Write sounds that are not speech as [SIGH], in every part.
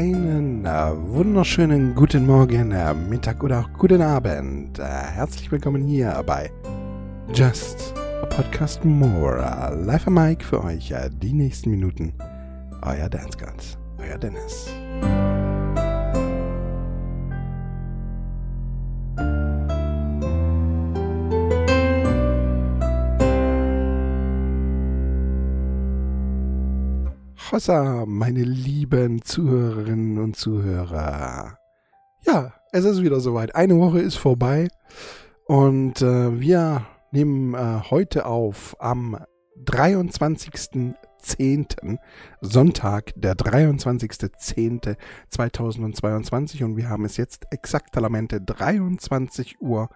einen äh, wunderschönen guten Morgen, äh, Mittag oder auch guten Abend. Äh, herzlich willkommen hier bei Just a Podcast More. Live am Mic für euch die nächsten Minuten. Euer Dance Guns, euer Dennis. Hossa, meine lieben Zuhörerinnen und Zuhörer. Ja, es ist wieder soweit. Eine Woche ist vorbei und äh, wir nehmen äh, heute auf am 23.10. Sonntag, der 23.10.2022 und wir haben es jetzt exakt Talamente 23 Uhr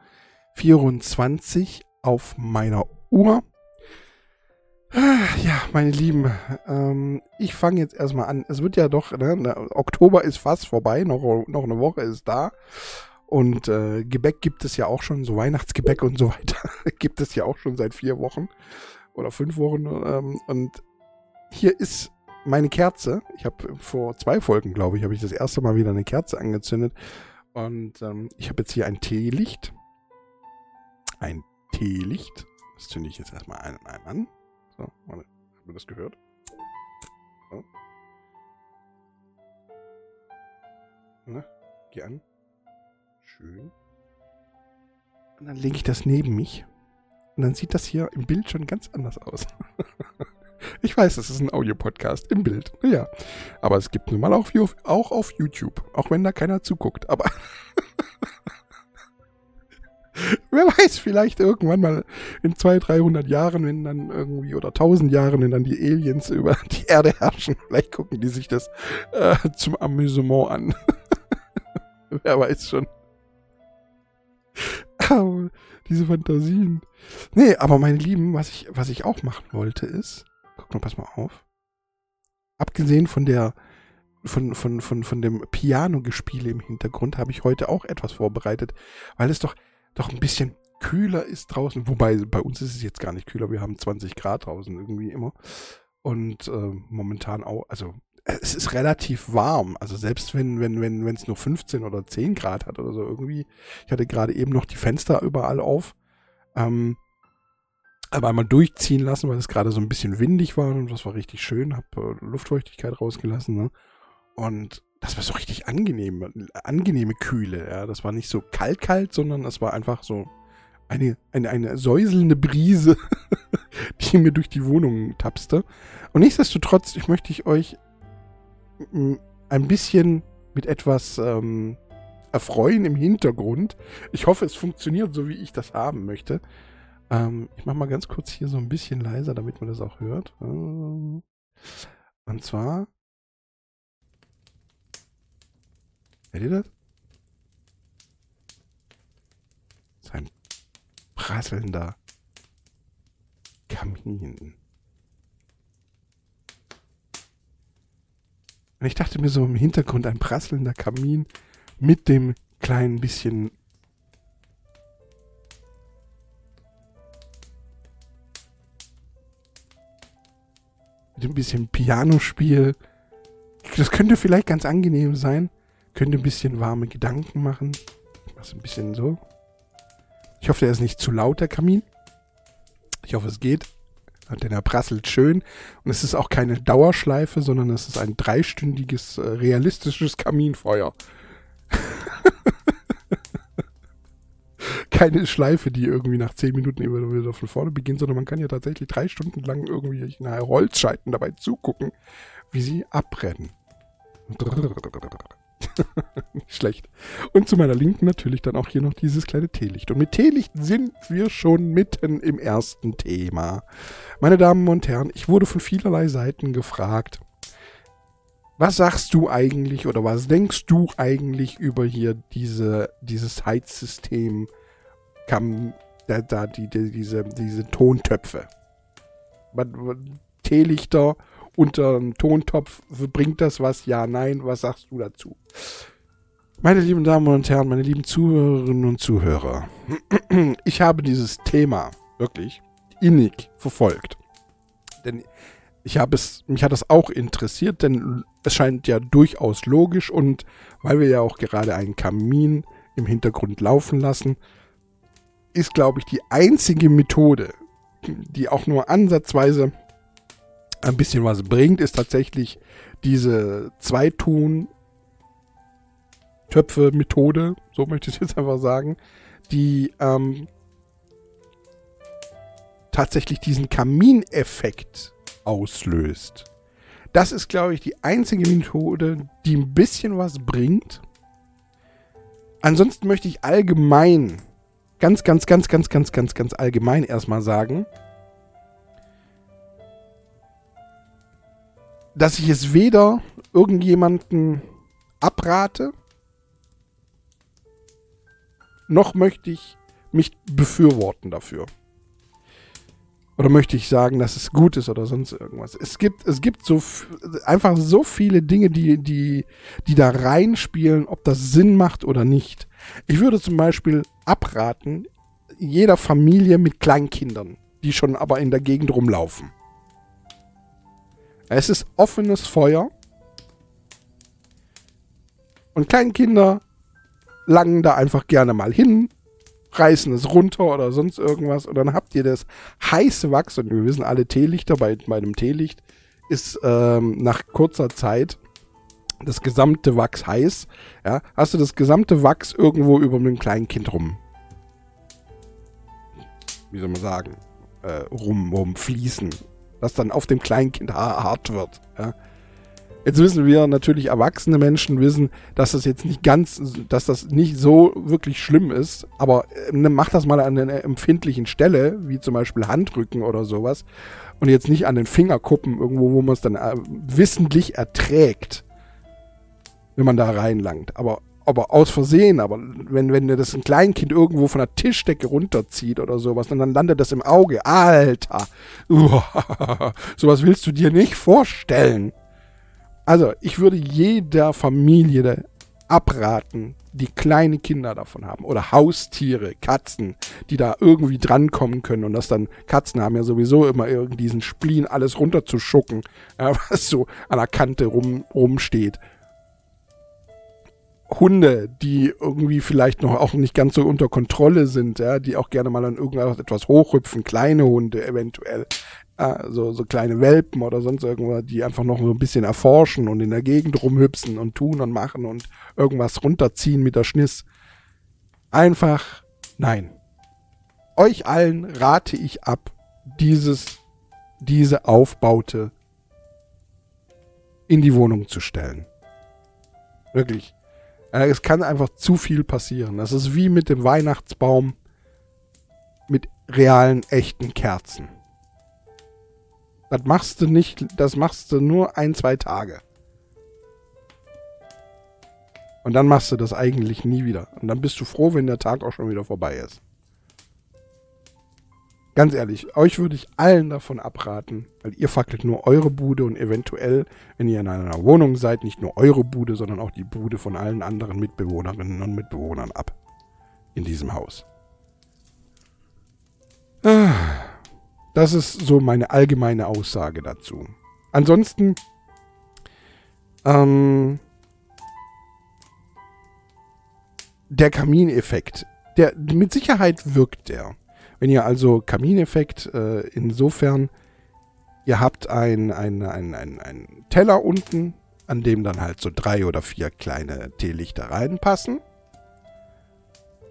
24 auf meiner Uhr. Ja, meine Lieben, ähm, ich fange jetzt erstmal an. Es wird ja doch, ne, Oktober ist fast vorbei, noch, noch eine Woche ist da. Und äh, Gebäck gibt es ja auch schon, so Weihnachtsgebäck und so weiter, [LAUGHS] gibt es ja auch schon seit vier Wochen oder fünf Wochen. Ähm, und hier ist meine Kerze. Ich habe vor zwei Folgen, glaube ich, habe ich das erste Mal wieder eine Kerze angezündet. Und ähm, ich habe jetzt hier ein Teelicht. Ein Teelicht. Das zünde ich jetzt erstmal ein, ein an. So, warte. Habt ihr das gehört? So. Na, geh an. Schön. Und dann lege ich das neben mich. Und dann sieht das hier im Bild schon ganz anders aus. [LAUGHS] ich weiß, das ist ein Audiopodcast im Bild. Ja. Aber es gibt nun mal auch, auch auf YouTube. Auch wenn da keiner zuguckt. Aber [LAUGHS] [LAUGHS] Wer weiß, vielleicht irgendwann mal in 200, 300 Jahren, wenn dann irgendwie, oder 1000 Jahren, wenn dann die Aliens über [LAUGHS] die Erde herrschen, vielleicht gucken die sich das äh, zum Amüsement an. [LAUGHS] Wer weiß schon. Aber diese Fantasien. Nee, aber meine Lieben, was ich, was ich auch machen wollte ist, guck mal, pass mal auf. Abgesehen von der, von, von, von, von dem Piano-Gespiele im Hintergrund habe ich heute auch etwas vorbereitet, weil es doch, doch ein bisschen kühler ist draußen. Wobei bei uns ist es jetzt gar nicht kühler. Wir haben 20 Grad draußen irgendwie immer. Und äh, momentan auch, also es ist relativ warm. Also selbst wenn, wenn, wenn, wenn es nur 15 oder 10 Grad hat oder so irgendwie. Ich hatte gerade eben noch die Fenster überall auf. Ähm, aber einmal durchziehen lassen, weil es gerade so ein bisschen windig war und das war richtig schön. Hab äh, Luftfeuchtigkeit rausgelassen, ne? Und das war so richtig angenehm, angenehme Kühle. Ja. Das war nicht so kalt, kalt, sondern es war einfach so eine, eine, eine säuselnde Brise, [LAUGHS] die mir durch die Wohnung tapste. Und nichtsdestotrotz, ich möchte ich euch ein bisschen mit etwas ähm, erfreuen im Hintergrund. Ich hoffe, es funktioniert so, wie ich das haben möchte. Ähm, ich mache mal ganz kurz hier so ein bisschen leiser, damit man das auch hört. Und zwar Hört ihr das? Das ist ein prasselnder Kamin. Und ich dachte mir so im Hintergrund ein prasselnder Kamin mit dem kleinen bisschen mit dem bisschen Pianospiel. Das könnte vielleicht ganz angenehm sein. Könnte ein bisschen warme Gedanken machen. Was ein bisschen so. Ich hoffe, der ist nicht zu laut, der Kamin. Ich hoffe, es geht. Denn er prasselt schön. Und es ist auch keine Dauerschleife, sondern es ist ein dreistündiges, äh, realistisches Kaminfeuer. [LAUGHS] keine Schleife, die irgendwie nach zehn Minuten immer wieder von vorne beginnt, sondern man kann ja tatsächlich drei Stunden lang irgendwie nach Holzscheiten dabei zugucken, wie sie abbrennen. [LAUGHS] Schlecht. Und zu meiner Linken natürlich dann auch hier noch dieses kleine Teelicht. Und mit Teelicht sind wir schon mitten im ersten Thema. Meine Damen und Herren, ich wurde von vielerlei Seiten gefragt, was sagst du eigentlich oder was denkst du eigentlich über hier diese, dieses Heizsystem, kam, da, da die, die, diese, diese Tontöpfe? Teelichter unter einem Tontopf. Bringt das was? Ja, nein. Was sagst du dazu? Meine lieben Damen und Herren, meine lieben Zuhörerinnen und Zuhörer, [CLEARS THROAT] ich habe dieses Thema wirklich innig verfolgt. Denn ich habe es, mich hat das auch interessiert, denn es scheint ja durchaus logisch und weil wir ja auch gerade einen Kamin im Hintergrund laufen lassen, ist, glaube ich, die einzige Methode, die auch nur ansatzweise ein bisschen was bringt, ist tatsächlich diese Zweiton Töpfe-Methode, so möchte ich es jetzt einfach sagen, die ähm, tatsächlich diesen Kamineffekt auslöst. Das ist, glaube ich, die einzige Methode, die ein bisschen was bringt. Ansonsten möchte ich allgemein, ganz, ganz, ganz, ganz, ganz, ganz, ganz allgemein erstmal sagen, dass ich es weder irgendjemanden abrate, noch möchte ich mich befürworten dafür. Oder möchte ich sagen, dass es gut ist oder sonst irgendwas. Es gibt, es gibt so einfach so viele Dinge, die, die, die da reinspielen, ob das Sinn macht oder nicht. Ich würde zum Beispiel abraten, jeder Familie mit Kleinkindern, die schon aber in der Gegend rumlaufen. Es ist offenes Feuer. Und Kleinkinder langen da einfach gerne mal hin, reißen es runter oder sonst irgendwas und dann habt ihr das heiße Wachs und wir wissen alle Teelichter, bei meinem Teelicht ist ähm, nach kurzer Zeit das gesamte Wachs heiß, ja, hast du das gesamte Wachs irgendwo über einem kleinen Kind rum. Wie soll man sagen? Äh, rum, rumfließen. Das dann auf dem Kleinkind hart wird. Ja. Jetzt wissen wir natürlich, erwachsene Menschen wissen, dass das jetzt nicht ganz, dass das nicht so wirklich schlimm ist, aber äh, ne, mach das mal an einer empfindlichen Stelle, wie zum Beispiel Handrücken oder sowas, und jetzt nicht an den Fingerkuppen irgendwo, wo man es dann äh, wissentlich erträgt, wenn man da reinlangt. Aber, aber aus Versehen, aber wenn, wenn das ein Kleinkind irgendwo von der Tischdecke runterzieht oder sowas, dann landet das im Auge. Alter! Uah, [LAUGHS] sowas willst du dir nicht vorstellen. Also, ich würde jeder Familie abraten, die kleine Kinder davon haben. Oder Haustiere, Katzen, die da irgendwie drankommen können. Und das dann, Katzen haben ja sowieso immer irgendwie diesen Spleen, alles runterzuschucken, [LAUGHS] was so an der Kante rum, rumsteht. Hunde, die irgendwie vielleicht noch auch nicht ganz so unter Kontrolle sind, ja, die auch gerne mal an irgendetwas hochhüpfen, kleine Hunde eventuell äh, so, so kleine Welpen oder sonst irgendwas, die einfach noch so ein bisschen erforschen und in der Gegend rumhüpsen und tun und machen und irgendwas runterziehen mit der Schniss. Einfach nein. Euch allen rate ich ab, dieses, diese Aufbaute in die Wohnung zu stellen. Wirklich. Äh, es kann einfach zu viel passieren. Das ist wie mit dem Weihnachtsbaum mit realen, echten Kerzen. Das machst du nicht, das machst du nur ein, zwei Tage. Und dann machst du das eigentlich nie wieder. Und dann bist du froh, wenn der Tag auch schon wieder vorbei ist. Ganz ehrlich, euch würde ich allen davon abraten, weil ihr fackelt nur eure Bude und eventuell, wenn ihr in einer Wohnung seid, nicht nur eure Bude, sondern auch die Bude von allen anderen Mitbewohnerinnen und Mitbewohnern ab. In diesem Haus. Ah. Das ist so meine allgemeine Aussage dazu. Ansonsten, ähm, der Kamineffekt, der mit Sicherheit wirkt der. Wenn ihr also Kamineffekt äh, insofern, ihr habt ein, ein, ein, ein, ein Teller unten, an dem dann halt so drei oder vier kleine Teelichter reinpassen.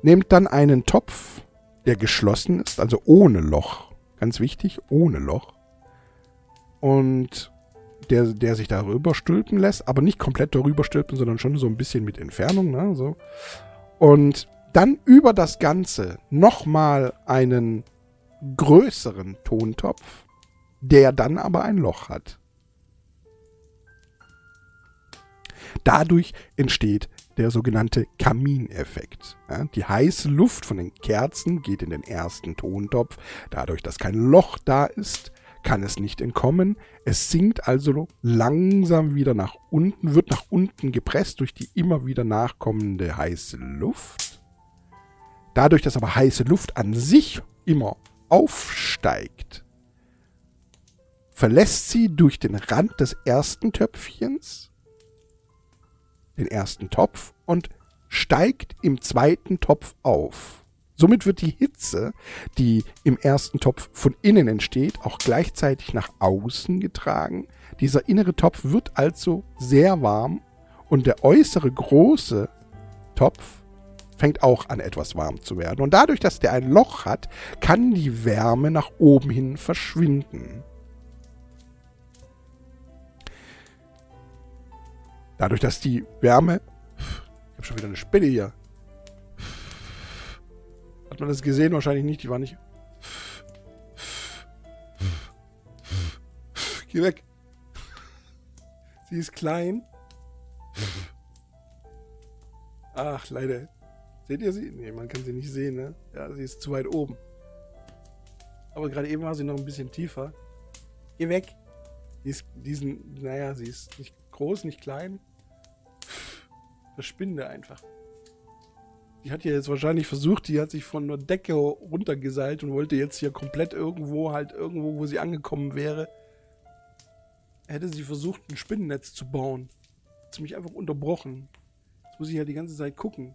Nehmt dann einen Topf, der geschlossen ist, also ohne Loch ganz wichtig, ohne Loch. Und der, der sich darüber stülpen lässt, aber nicht komplett darüber stülpen, sondern schon so ein bisschen mit Entfernung, ne, so. Und dann über das Ganze nochmal einen größeren Tontopf, der dann aber ein Loch hat. Dadurch entsteht der sogenannte Kamineffekt. Die heiße Luft von den Kerzen geht in den ersten Tontopf. Dadurch, dass kein Loch da ist, kann es nicht entkommen. Es sinkt also langsam wieder nach unten, wird nach unten gepresst durch die immer wieder nachkommende heiße Luft. Dadurch, dass aber heiße Luft an sich immer aufsteigt, verlässt sie durch den Rand des ersten Töpfchens den ersten Topf und steigt im zweiten Topf auf. Somit wird die Hitze, die im ersten Topf von innen entsteht, auch gleichzeitig nach außen getragen. Dieser innere Topf wird also sehr warm und der äußere große Topf fängt auch an etwas warm zu werden. Und dadurch, dass der ein Loch hat, kann die Wärme nach oben hin verschwinden. Dadurch, dass die Wärme... Ich habe schon wieder eine Spinne hier. Hat man das gesehen? Wahrscheinlich nicht. Die war nicht... Geh weg. Sie ist klein. Ach, leider. Seht ihr sie? Nee, man kann sie nicht sehen, ne? Ja, sie ist zu weit oben. Aber gerade eben war sie noch ein bisschen tiefer. Geh weg. Die ist, diesen, naja, sie ist nicht groß, nicht klein. Verschwinde einfach. Die hat ja jetzt wahrscheinlich versucht, die hat sich von der Decke runtergeseilt und wollte jetzt hier komplett irgendwo, halt irgendwo, wo sie angekommen wäre, hätte sie versucht, ein Spinnennetz zu bauen. Hat sie mich einfach unterbrochen. Jetzt muss ich ja die ganze Zeit gucken.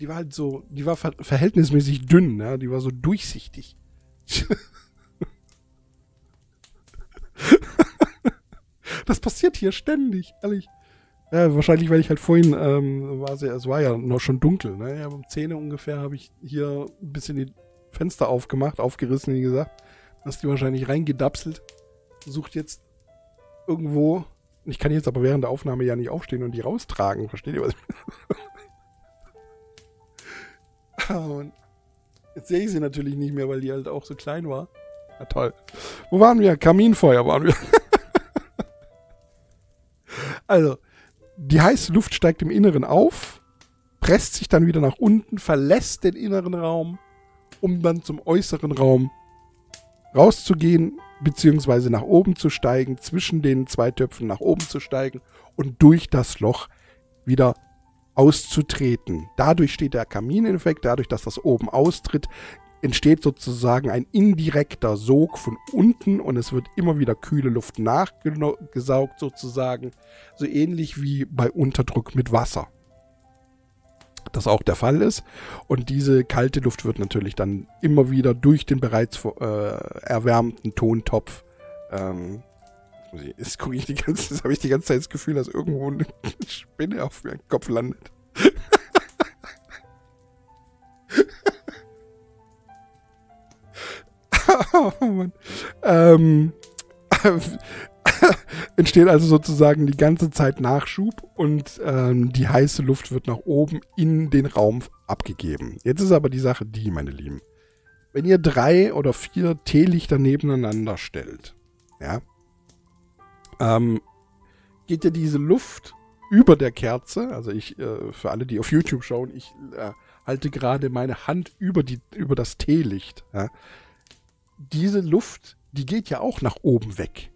Die war halt so, die war ver verhältnismäßig dünn, ne? die war so durchsichtig. [LAUGHS] das passiert hier ständig, ehrlich. Ja, wahrscheinlich, weil ich halt vorhin, ähm, war es war ja noch schon dunkel, ne? Ja, um 10 ungefähr habe ich hier ein bisschen die Fenster aufgemacht, aufgerissen, wie gesagt. Hast die wahrscheinlich reingedapselt. Sucht jetzt irgendwo. Ich kann jetzt aber während der Aufnahme ja nicht aufstehen und die raustragen. Versteht ihr was? [LAUGHS] [LAUGHS] und jetzt sehe ich sie natürlich nicht mehr, weil die halt auch so klein war. Na toll. Wo waren wir? Kaminfeuer waren wir. [LAUGHS] also, die heiße Luft steigt im Inneren auf, presst sich dann wieder nach unten, verlässt den inneren Raum, um dann zum äußeren Raum rauszugehen, beziehungsweise nach oben zu steigen, zwischen den zwei Töpfen nach oben zu steigen und durch das Loch wieder auszutreten. Dadurch steht der Kamineffekt, dadurch, dass das oben austritt, entsteht sozusagen ein indirekter Sog von unten und es wird immer wieder kühle Luft nachgesaugt sozusagen, so ähnlich wie bei Unterdruck mit Wasser. Das auch der Fall ist und diese kalte Luft wird natürlich dann immer wieder durch den bereits äh, erwärmten Tontopf ähm, Jetzt gucke ich die ganze, habe ich die ganze Zeit das Gefühl, dass irgendwo eine Spinne auf meinem Kopf landet. [LAUGHS] oh Mann. Ähm, [LAUGHS] entsteht also sozusagen die ganze Zeit Nachschub und ähm, die heiße Luft wird nach oben in den Raum abgegeben. Jetzt ist aber die Sache die, meine Lieben. Wenn ihr drei oder vier Teelichter nebeneinander stellt, ja, ähm, geht ja diese Luft über der Kerze, also ich, äh, für alle, die auf YouTube schauen, ich äh, halte gerade meine Hand über, die, über das Teelicht, ja, diese Luft, die geht ja auch nach oben weg.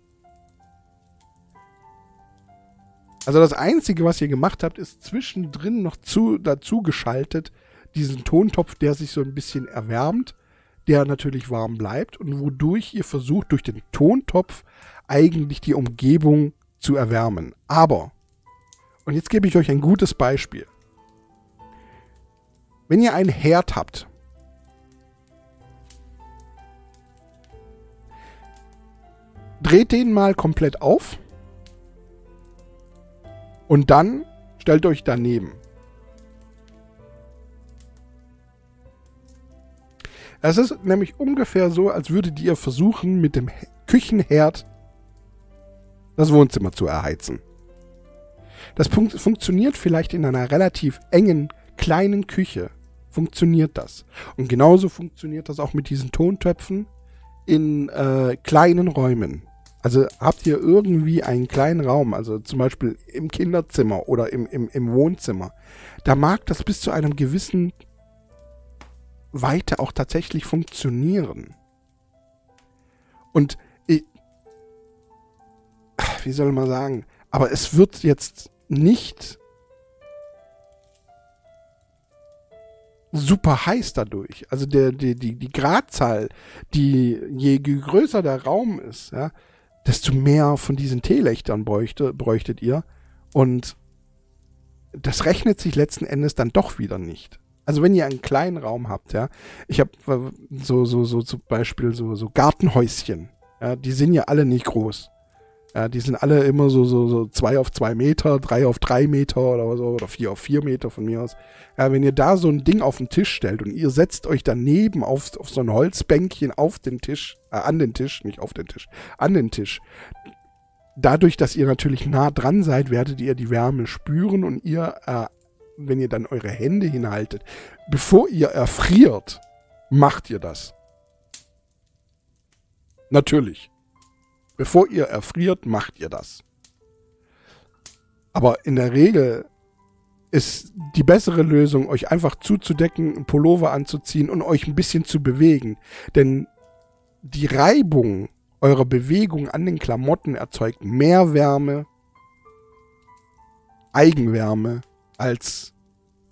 Also das Einzige, was ihr gemacht habt, ist zwischendrin noch zu, dazu geschaltet, diesen Tontopf, der sich so ein bisschen erwärmt, der natürlich warm bleibt und wodurch ihr versucht, durch den Tontopf eigentlich die Umgebung zu erwärmen. Aber, und jetzt gebe ich euch ein gutes Beispiel. Wenn ihr einen Herd habt, dreht den mal komplett auf und dann stellt euch daneben. Es ist nämlich ungefähr so, als würdet ihr versuchen, mit dem Küchenherd das Wohnzimmer zu erheizen. Das fun funktioniert vielleicht in einer relativ engen, kleinen Küche. Funktioniert das. Und genauso funktioniert das auch mit diesen Tontöpfen in äh, kleinen Räumen. Also habt ihr irgendwie einen kleinen Raum, also zum Beispiel im Kinderzimmer oder im, im, im Wohnzimmer, da mag das bis zu einem gewissen Weite auch tatsächlich funktionieren. Und wie soll man sagen, aber es wird jetzt nicht super heiß dadurch. Also der, die, die, die Gradzahl, die je größer der Raum ist, ja, desto mehr von diesen Teelichtern bräuchte, bräuchtet ihr. Und das rechnet sich letzten Endes dann doch wieder nicht. Also wenn ihr einen kleinen Raum habt, ja, ich habe so, so, so zum Beispiel so, so Gartenhäuschen, ja, die sind ja alle nicht groß. Ja, die sind alle immer so, so, so zwei auf zwei Meter, drei auf drei Meter oder so, oder vier auf vier Meter von mir aus. Ja, wenn ihr da so ein Ding auf den Tisch stellt und ihr setzt euch daneben auf, auf so ein Holzbänkchen auf den Tisch, äh, an den Tisch, nicht auf den Tisch, an den Tisch. Dadurch, dass ihr natürlich nah dran seid, werdet ihr die Wärme spüren und ihr, äh, wenn ihr dann eure Hände hinhaltet, bevor ihr erfriert, macht ihr das. Natürlich. Bevor ihr erfriert, macht ihr das. Aber in der Regel ist die bessere Lösung, euch einfach zuzudecken, einen Pullover anzuziehen und euch ein bisschen zu bewegen. Denn die Reibung eurer Bewegung an den Klamotten erzeugt mehr Wärme, Eigenwärme, als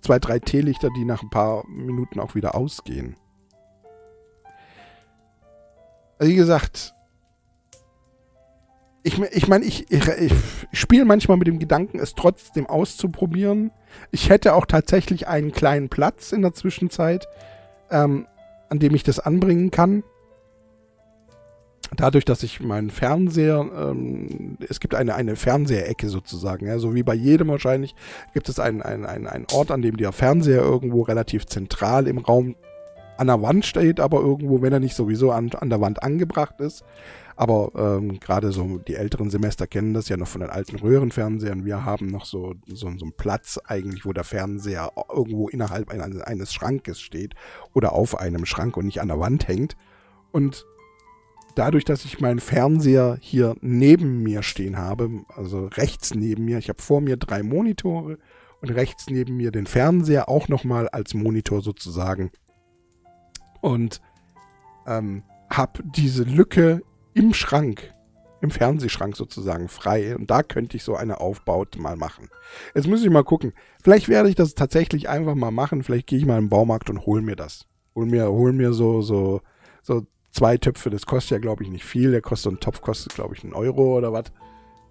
zwei, drei Teelichter, die nach ein paar Minuten auch wieder ausgehen. Wie gesagt, ich, ich meine, ich, ich, ich spiele manchmal mit dem Gedanken, es trotzdem auszuprobieren. Ich hätte auch tatsächlich einen kleinen Platz in der Zwischenzeit, ähm, an dem ich das anbringen kann. Dadurch, dass ich meinen Fernseher, ähm, es gibt eine, eine Fernseherecke sozusagen, ja, so wie bei jedem wahrscheinlich, gibt es einen, einen, einen, einen Ort, an dem der Fernseher irgendwo relativ zentral im Raum an der Wand steht, aber irgendwo, wenn er nicht sowieso an, an der Wand angebracht ist. Aber ähm, gerade so die älteren Semester kennen das ja noch von den alten Röhrenfernsehern. Wir haben noch so, so, so einen Platz eigentlich, wo der Fernseher irgendwo innerhalb eines, Schrankes steht oder auf einem Schrank und nicht an der Wand hängt. Und dadurch, dass ich meinen Fernseher hier neben mir stehen habe, also rechts neben mir, ich habe vor mir drei Monitore und rechts neben mir den Fernseher auch nochmal als Monitor sozusagen. Und ähm, habe diese Lücke im Schrank, im Fernsehschrank sozusagen frei. Und da könnte ich so eine Aufbaut mal machen. Jetzt muss ich mal gucken. Vielleicht werde ich das tatsächlich einfach mal machen. Vielleicht gehe ich mal im Baumarkt und hole mir das. Hol mir, hol mir so, so, so zwei Töpfe. Das kostet ja, glaube ich, nicht viel. Der kostet, so ein Topf kostet, glaube ich, einen Euro oder was.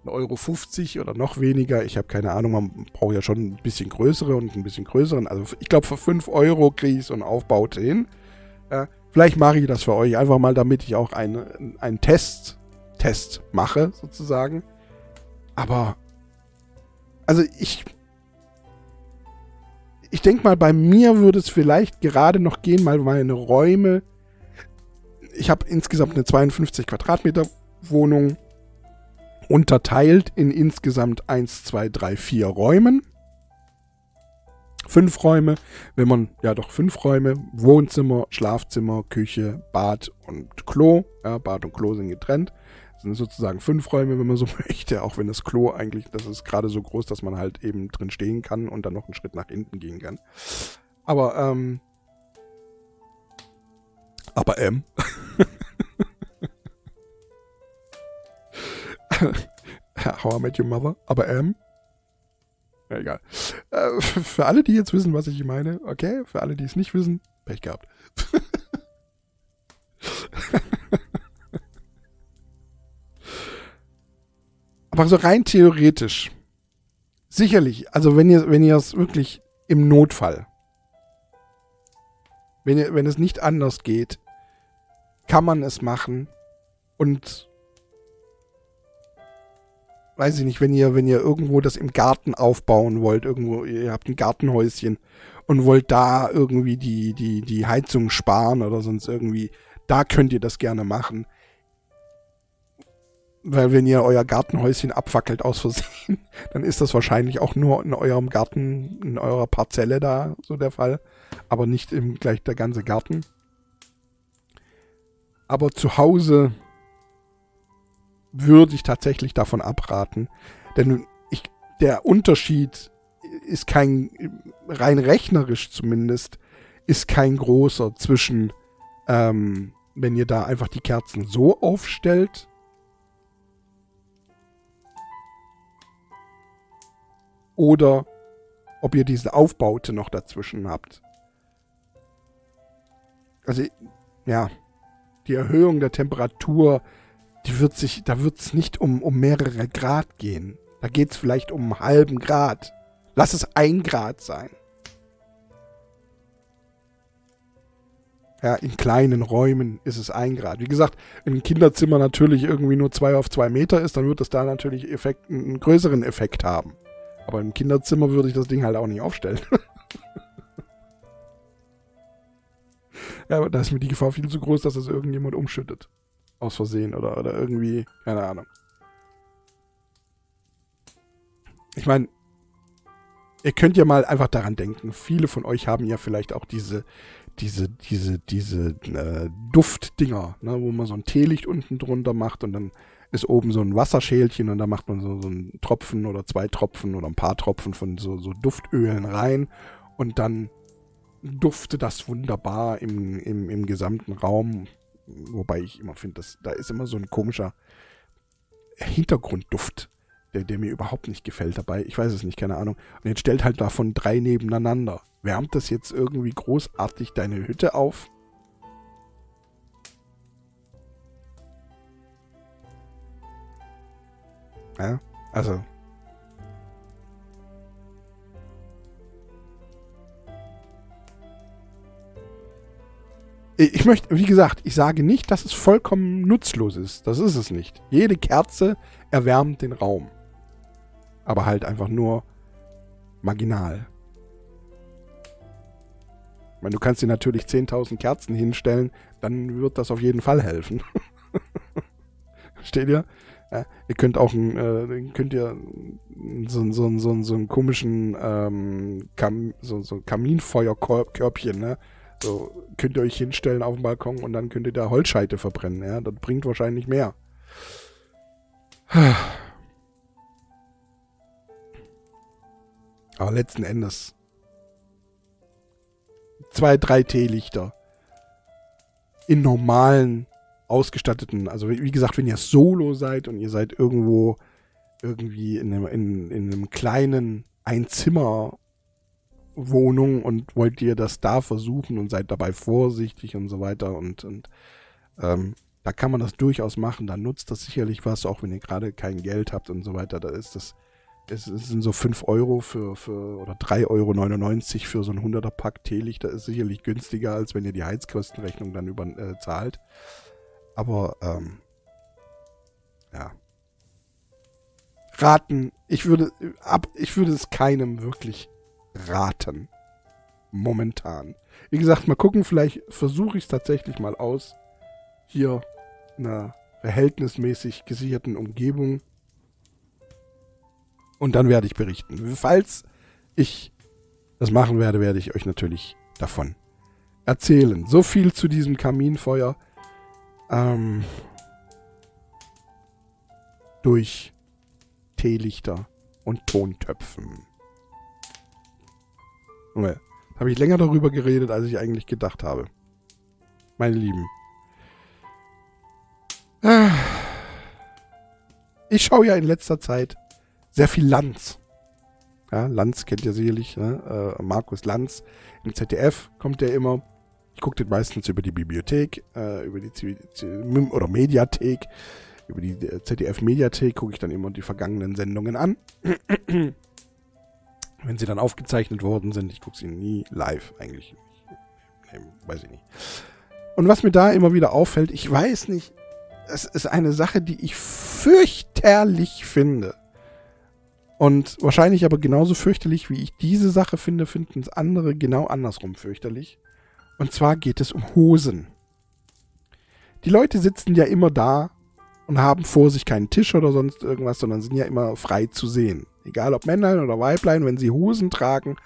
Ein Euro 50 oder noch weniger. Ich habe keine Ahnung, man braucht ja schon ein bisschen größere und ein bisschen größeren. Also ich glaube, für 5 Euro kriege ich so eine Aufbaute hin. Ja, Vielleicht mache ich das für euch einfach mal, damit ich auch einen, einen Test, Test mache, sozusagen. Aber, also ich, ich denke mal, bei mir würde es vielleicht gerade noch gehen, weil meine Räume, ich habe insgesamt eine 52 Quadratmeter Wohnung, unterteilt in insgesamt 1, 2, 3, 4 Räumen fünf Räume, wenn man, ja doch fünf Räume, Wohnzimmer, Schlafzimmer, Küche, Bad und Klo. Ja, Bad und Klo sind getrennt. Das sind sozusagen fünf Räume, wenn man so [LAUGHS] möchte, auch wenn das Klo eigentlich, das ist gerade so groß, dass man halt eben drin stehen kann und dann noch einen Schritt nach hinten gehen kann. Aber, ähm, aber, ähm, [LAUGHS] How I Met Your Mother, aber, ähm, egal. Äh, für alle, die jetzt wissen, was ich meine, okay. Für alle, die es nicht wissen, Pech gehabt. [LAUGHS] Aber so rein theoretisch. Sicherlich, also wenn ihr, wenn ihr es wirklich im Notfall, wenn, ihr, wenn es nicht anders geht, kann man es machen und weiß ich nicht, wenn ihr, wenn ihr irgendwo das im Garten aufbauen wollt, irgendwo, ihr habt ein Gartenhäuschen und wollt da irgendwie die, die, die Heizung sparen oder sonst irgendwie, da könnt ihr das gerne machen. Weil wenn ihr euer Gartenhäuschen abfackelt aus Versehen, [LAUGHS] dann ist das wahrscheinlich auch nur in eurem Garten, in eurer Parzelle da so der Fall, aber nicht im gleich der ganze Garten. Aber zu Hause würde ich tatsächlich davon abraten. Denn ich, der Unterschied ist kein, rein rechnerisch zumindest, ist kein großer zwischen, ähm, wenn ihr da einfach die Kerzen so aufstellt. Oder ob ihr diese Aufbaute noch dazwischen habt. Also, ja, die Erhöhung der Temperatur, die wird sich, da wird es nicht um, um mehrere Grad gehen. Da geht es vielleicht um einen halben Grad. Lass es ein Grad sein. Ja, in kleinen Räumen ist es ein Grad. Wie gesagt, wenn ein Kinderzimmer natürlich irgendwie nur zwei auf zwei Meter ist, dann wird es da natürlich Effekt, einen größeren Effekt haben. Aber im Kinderzimmer würde ich das Ding halt auch nicht aufstellen. [LAUGHS] ja, aber da ist mir die Gefahr viel zu groß, dass es irgendjemand umschüttet. Aus Versehen oder, oder irgendwie, keine Ahnung. Ich meine, ihr könnt ja mal einfach daran denken. Viele von euch haben ja vielleicht auch diese, diese, diese, diese äh, Duftdinger, ne, wo man so ein Teelicht unten drunter macht und dann ist oben so ein Wasserschälchen und da macht man so, so einen Tropfen oder zwei Tropfen oder ein paar Tropfen von so, so Duftölen rein und dann duftet das wunderbar im, im, im gesamten Raum. Wobei ich immer finde, da ist immer so ein komischer Hintergrundduft, der, der mir überhaupt nicht gefällt dabei. Ich weiß es nicht, keine Ahnung. Und jetzt stellt halt davon drei nebeneinander. Wärmt das jetzt irgendwie großartig deine Hütte auf? Ja, also. Ich möchte, wie gesagt, ich sage nicht, dass es vollkommen nutzlos ist. Das ist es nicht. Jede Kerze erwärmt den Raum. Aber halt einfach nur marginal. Ich meine, du kannst dir natürlich 10.000 Kerzen hinstellen, dann wird das auf jeden Fall helfen. [LAUGHS] Steht ihr? Ja, ihr könnt auch ein, äh, könnt ihr so, so, so, so einen komischen ähm, Kam, so, so Kaminfeuerkörbchen, ne? So könnt ihr euch hinstellen auf dem Balkon und dann könnt ihr da Holzscheite verbrennen, ja? Das bringt wahrscheinlich mehr. [SIGHS] Aber letzten Endes zwei, drei Teelichter in normalen, ausgestatteten, also wie gesagt, wenn ihr solo seid und ihr seid irgendwo irgendwie in einem, in, in einem kleinen Einzimmer Wohnung und wollt ihr das da versuchen und seid dabei vorsichtig und so weiter und, und ähm, da kann man das durchaus machen, da nutzt das sicherlich was, auch wenn ihr gerade kein Geld habt und so weiter, da ist das es sind so 5 Euro für, für oder 3,99 Euro für so ein 100er Pack Teelichter. Ist sicherlich günstiger, als wenn ihr die Heizkostenrechnung dann über, äh, zahlt. Aber, ähm, ja. Raten, ich würde, ab, ich würde es keinem wirklich raten. Momentan. Wie gesagt, mal gucken, vielleicht versuche ich es tatsächlich mal aus. Hier in einer verhältnismäßig gesicherten Umgebung und dann werde ich berichten. Falls ich das machen werde, werde ich euch natürlich davon erzählen. So viel zu diesem Kaminfeuer. Ähm, durch Teelichter und Tontöpfen. Okay. Habe ich länger darüber geredet, als ich eigentlich gedacht habe. Meine Lieben. Ich schaue ja in letzter Zeit sehr viel Lanz. Ja, Lanz kennt ihr sicherlich, ne? äh, Markus Lanz. Im ZDF kommt der immer. Ich gucke den meistens über die Bibliothek, äh, über die Z oder Mediathek. Über die äh, ZDF-Mediathek gucke ich dann immer die vergangenen Sendungen an. Wenn sie dann aufgezeichnet worden sind, ich gucke sie nie live eigentlich. Nee, weiß ich nicht. Und was mir da immer wieder auffällt, ich weiß nicht, es ist eine Sache, die ich fürchterlich finde. Und wahrscheinlich aber genauso fürchterlich, wie ich diese Sache finde, finden es andere genau andersrum fürchterlich. Und zwar geht es um Hosen. Die Leute sitzen ja immer da und haben vor sich keinen Tisch oder sonst irgendwas, sondern sind ja immer frei zu sehen. Egal ob Männlein oder Weiblein, wenn sie Hosen tragen.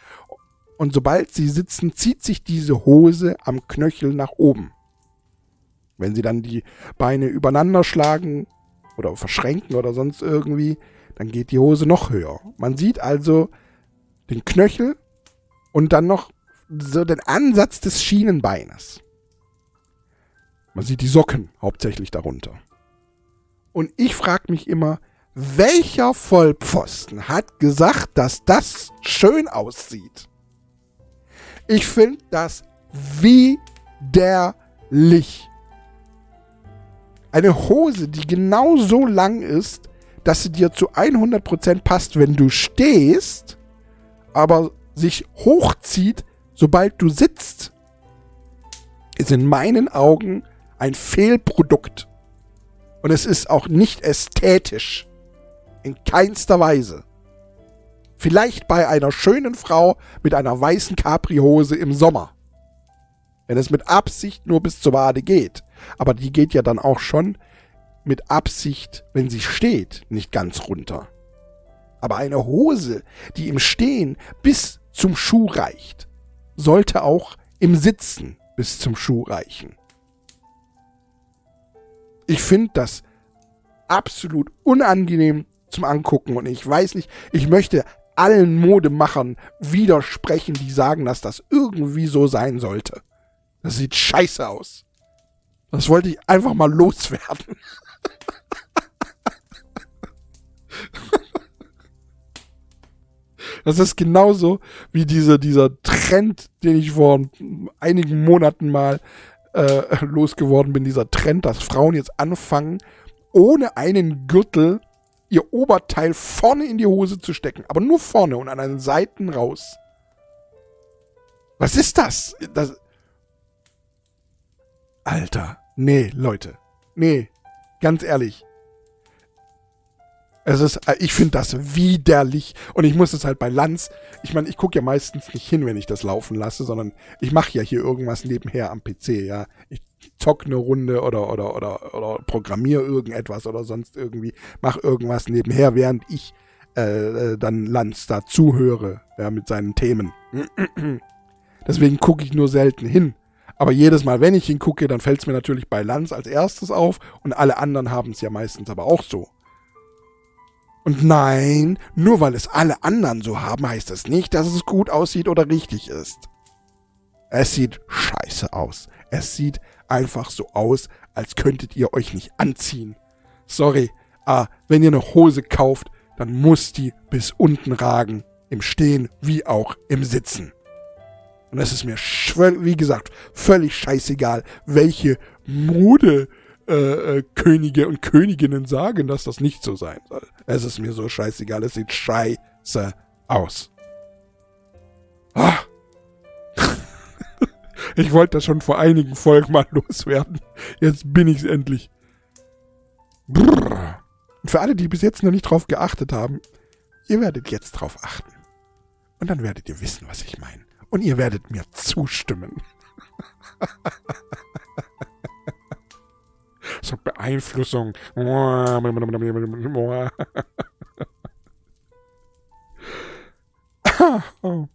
Und sobald sie sitzen, zieht sich diese Hose am Knöchel nach oben. Wenn sie dann die Beine übereinander schlagen oder verschränken oder sonst irgendwie, dann geht die Hose noch höher. Man sieht also den Knöchel und dann noch so den Ansatz des Schienenbeines. Man sieht die Socken hauptsächlich darunter. Und ich frage mich immer, welcher Vollpfosten hat gesagt, dass das schön aussieht? Ich finde das Widerlich. Eine Hose, die genau so lang ist, dass sie dir zu 100% passt, wenn du stehst, aber sich hochzieht, sobald du sitzt, ist in meinen Augen ein Fehlprodukt. Und es ist auch nicht ästhetisch. In keinster Weise. Vielleicht bei einer schönen Frau mit einer weißen Capri-Hose im Sommer. Wenn es mit Absicht nur bis zur Wade geht. Aber die geht ja dann auch schon mit Absicht, wenn sie steht, nicht ganz runter. Aber eine Hose, die im Stehen bis zum Schuh reicht, sollte auch im Sitzen bis zum Schuh reichen. Ich finde das absolut unangenehm zum Angucken und ich weiß nicht, ich möchte allen Modemachern widersprechen, die sagen, dass das irgendwie so sein sollte. Das sieht scheiße aus. Das wollte ich einfach mal loswerden. [LAUGHS] Das ist genauso wie diese, dieser Trend, den ich vor einigen Monaten mal äh, losgeworden bin, dieser Trend, dass Frauen jetzt anfangen, ohne einen Gürtel ihr Oberteil vorne in die Hose zu stecken, aber nur vorne und an den Seiten raus. Was ist das? das Alter, nee, Leute, nee, ganz ehrlich. Es ist, äh, ich finde das widerlich und ich muss es halt bei Lanz, ich meine, ich gucke ja meistens nicht hin, wenn ich das laufen lasse, sondern ich mache ja hier irgendwas nebenher am PC, ja. Ich zock eine Runde oder, oder, oder, oder programmiere irgendetwas oder sonst irgendwie, mach irgendwas nebenher, während ich äh, äh dann Lanz da zuhöre, ja, mit seinen Themen. [CLEARS THROAT] Deswegen gucke ich nur selten hin. Aber jedes Mal, wenn ich hingucke, dann fällt es mir natürlich bei Lanz als erstes auf und alle anderen haben es ja meistens aber auch so. Und nein, nur weil es alle anderen so haben, heißt das nicht, dass es gut aussieht oder richtig ist. Es sieht scheiße aus. Es sieht einfach so aus, als könntet ihr euch nicht anziehen. Sorry, aber wenn ihr eine Hose kauft, dann muss die bis unten ragen. Im Stehen wie auch im Sitzen. Und es ist mir, wie gesagt, völlig scheißegal, welche Mode äh, äh, Könige und Königinnen sagen, dass das nicht so sein soll. Es ist mir so scheißegal, es sieht scheiße aus. Ah. Ich wollte das schon vor einigen Folgen mal [LAUGHS] loswerden. Jetzt bin ich's endlich. Brrr. Und für alle, die bis jetzt noch nicht drauf geachtet haben, ihr werdet jetzt drauf achten. Und dann werdet ihr wissen, was ich meine. Und ihr werdet mir zustimmen. [LAUGHS] so Beeinflussung. [LAUGHS] oh.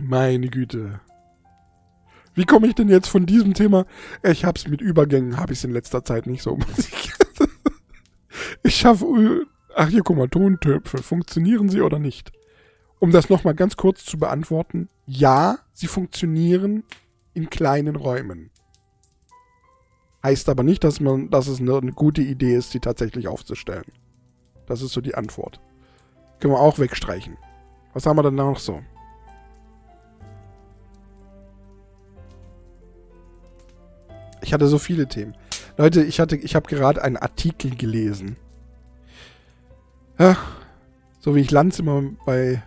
Meine Güte. Wie komme ich denn jetzt von diesem Thema? Ich hab's mit Übergängen, habe ich in letzter Zeit nicht so. [LAUGHS] ich schaffe. Ach hier, guck mal, Tontöpfe. Funktionieren sie oder nicht? Um das nochmal ganz kurz zu beantworten. Ja, sie funktionieren in kleinen Räumen. Heißt aber nicht, dass man, dass es eine, gute Idee ist, sie tatsächlich aufzustellen. Das ist so die Antwort. Können wir auch wegstreichen. Was haben wir denn noch so? Ich hatte so viele Themen. Leute, ich hatte, ich habe gerade einen Artikel gelesen. Ja, so wie ich Lanz immer bei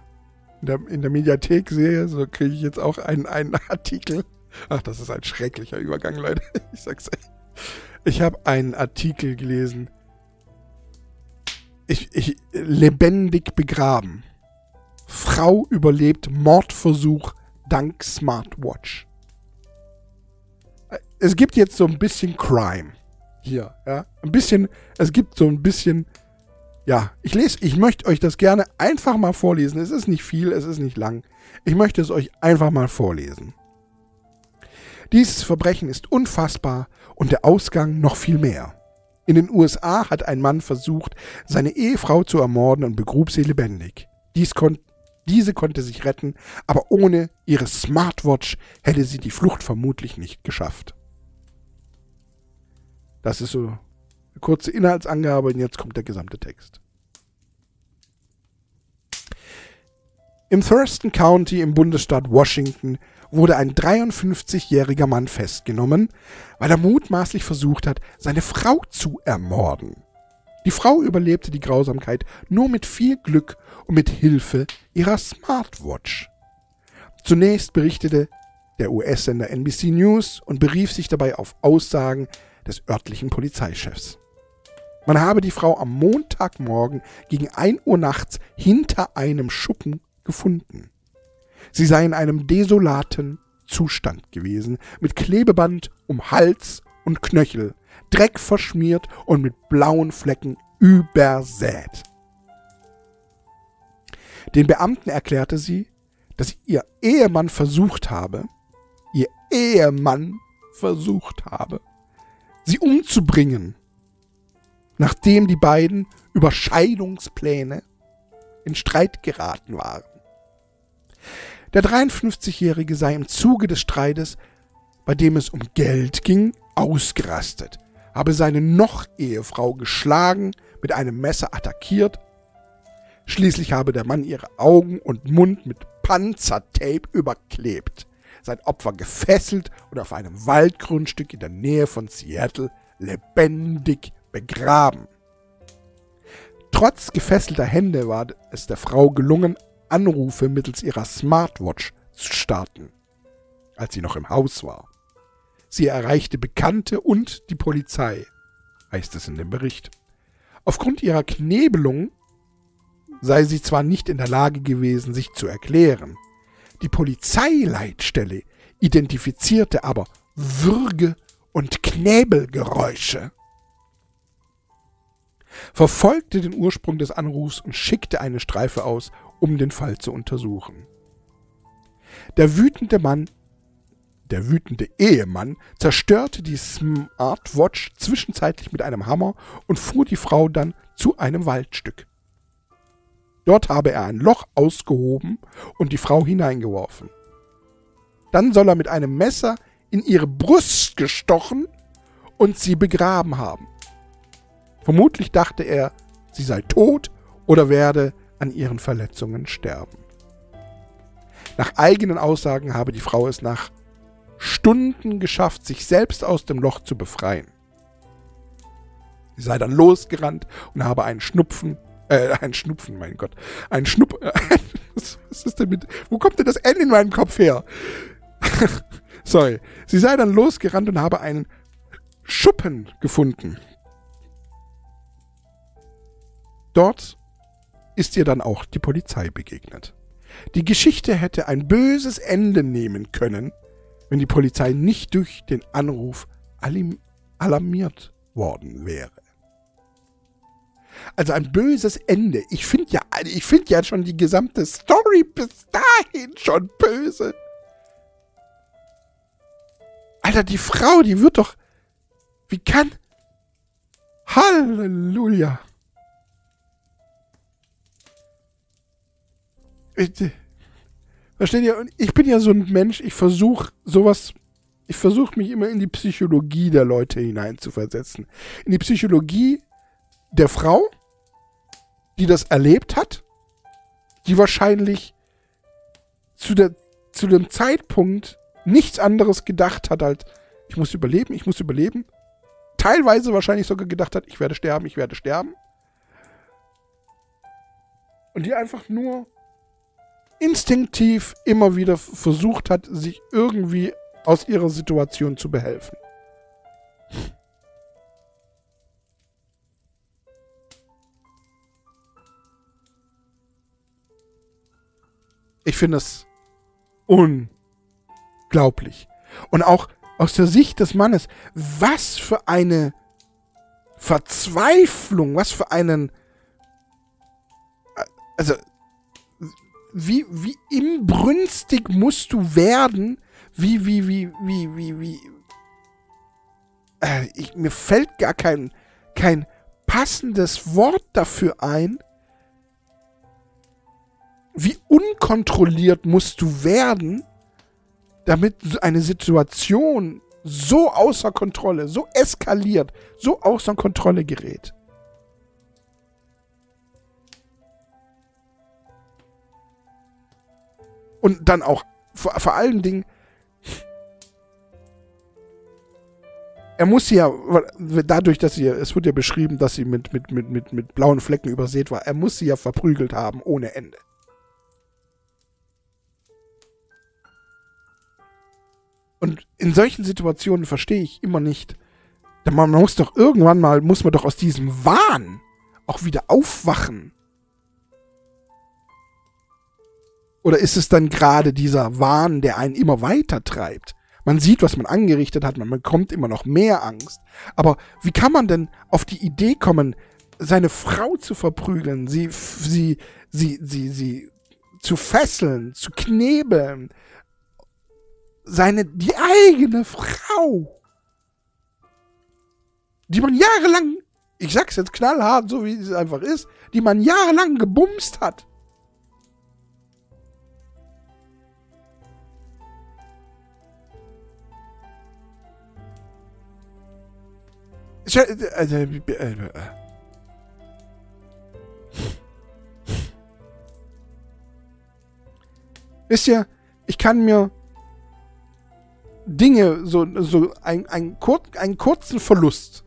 in der, in der Mediathek sehe, so kriege ich jetzt auch einen, einen [LAUGHS] Artikel. Ach, das ist ein schrecklicher Übergang, Leute. [LAUGHS] Ich sag's euch. Ich habe einen Artikel gelesen. Ich, ich, lebendig begraben. Frau überlebt Mordversuch dank Smartwatch. Es gibt jetzt so ein bisschen Crime hier, ja. Ein bisschen, es gibt so ein bisschen, ja. Ich lese, ich möchte euch das gerne einfach mal vorlesen. Es ist nicht viel, es ist nicht lang. Ich möchte es euch einfach mal vorlesen. Dieses Verbrechen ist unfassbar und der Ausgang noch viel mehr. In den USA hat ein Mann versucht, seine Ehefrau zu ermorden und begrub sie lebendig. Dies kon diese konnte sich retten, aber ohne ihre Smartwatch hätte sie die Flucht vermutlich nicht geschafft. Das ist so eine kurze Inhaltsangabe und jetzt kommt der gesamte Text. Im Thurston County im Bundesstaat Washington wurde ein 53-jähriger Mann festgenommen, weil er mutmaßlich versucht hat, seine Frau zu ermorden. Die Frau überlebte die Grausamkeit nur mit viel Glück und mit Hilfe ihrer Smartwatch. Zunächst berichtete der US-Sender NBC News und berief sich dabei auf Aussagen des örtlichen Polizeichefs. Man habe die Frau am Montagmorgen gegen 1 Uhr nachts hinter einem Schuppen gefunden. Sie sei in einem desolaten Zustand gewesen, mit Klebeband um Hals und Knöchel, Dreck verschmiert und mit blauen Flecken übersät. Den Beamten erklärte sie, dass ihr Ehemann versucht habe, ihr Ehemann versucht habe, sie umzubringen, nachdem die beiden über Scheidungspläne in Streit geraten waren. Der 53-Jährige sei im Zuge des Streites, bei dem es um Geld ging, ausgerastet, habe seine Noch-Ehefrau geschlagen, mit einem Messer attackiert. Schließlich habe der Mann ihre Augen und Mund mit Panzertape überklebt, sein Opfer gefesselt und auf einem Waldgrundstück in der Nähe von Seattle lebendig begraben. Trotz gefesselter Hände war es der Frau gelungen, Anrufe mittels ihrer Smartwatch zu starten, als sie noch im Haus war. Sie erreichte Bekannte und die Polizei, heißt es in dem Bericht. Aufgrund ihrer Knebelung sei sie zwar nicht in der Lage gewesen, sich zu erklären. Die Polizeileitstelle identifizierte aber Würge- und Knäbelgeräusche verfolgte den Ursprung des Anrufs und schickte eine Streife aus, um den Fall zu untersuchen. Der wütende Mann, der wütende Ehemann, zerstörte die Smartwatch zwischenzeitlich mit einem Hammer und fuhr die Frau dann zu einem Waldstück. Dort habe er ein Loch ausgehoben und die Frau hineingeworfen. Dann soll er mit einem Messer in ihre Brust gestochen und sie begraben haben. Vermutlich dachte er, sie sei tot oder werde an ihren Verletzungen sterben. Nach eigenen Aussagen habe die Frau es nach Stunden geschafft, sich selbst aus dem Loch zu befreien. Sie sei dann losgerannt und habe einen Schnupfen, äh, einen Schnupfen, mein Gott, einen Schnupp, äh, was, was ist denn mit, wo kommt denn das N in meinem Kopf her? [LAUGHS] Sorry. Sie sei dann losgerannt und habe einen Schuppen gefunden. Dort ist ihr dann auch die Polizei begegnet. Die Geschichte hätte ein böses Ende nehmen können, wenn die Polizei nicht durch den Anruf alarmiert worden wäre. Also ein böses Ende. Ich finde ja, ich finde ja schon die gesamte Story bis dahin schon böse. Alter, die Frau, die wird doch. Wie kann. Halleluja. Versteht ihr? ich bin ja so ein Mensch, ich versuche sowas, ich versuche mich immer in die Psychologie der Leute hineinzuversetzen. In die Psychologie der Frau, die das erlebt hat, die wahrscheinlich zu, der, zu dem Zeitpunkt nichts anderes gedacht hat, als ich muss überleben, ich muss überleben. Teilweise wahrscheinlich sogar gedacht hat, ich werde sterben, ich werde sterben. Und die einfach nur instinktiv immer wieder versucht hat, sich irgendwie aus ihrer Situation zu behelfen. Ich finde es unglaublich. Und auch aus der Sicht des Mannes, was für eine Verzweiflung, was für einen... Also wie, wie inbrünstig musst du werden, wie, wie, wie, wie, wie, wie. Äh, ich, mir fällt gar kein, kein passendes Wort dafür ein. Wie unkontrolliert musst du werden, damit eine Situation so außer Kontrolle, so eskaliert, so außer Kontrolle gerät. Und dann auch vor, vor allen Dingen, er muss ja, dadurch, dass sie, es wird ja beschrieben, dass sie mit, mit, mit, mit, mit blauen Flecken übersät war, er muss sie ja verprügelt haben ohne Ende. Und in solchen Situationen verstehe ich immer nicht, man muss doch irgendwann mal, muss man doch aus diesem Wahn auch wieder aufwachen. Oder ist es dann gerade dieser Wahn, der einen immer weiter treibt? Man sieht, was man angerichtet hat, man bekommt immer noch mehr Angst. Aber wie kann man denn auf die Idee kommen, seine Frau zu verprügeln, sie, sie, sie, sie, sie zu fesseln, zu knebeln, seine, die eigene Frau, die man jahrelang, ich sag's jetzt knallhart, so wie es einfach ist, die man jahrelang gebumst hat. Also, äh, äh, Wisst ihr, ich kann mir Dinge, so, so ein, ein kur einen kurzen Verlust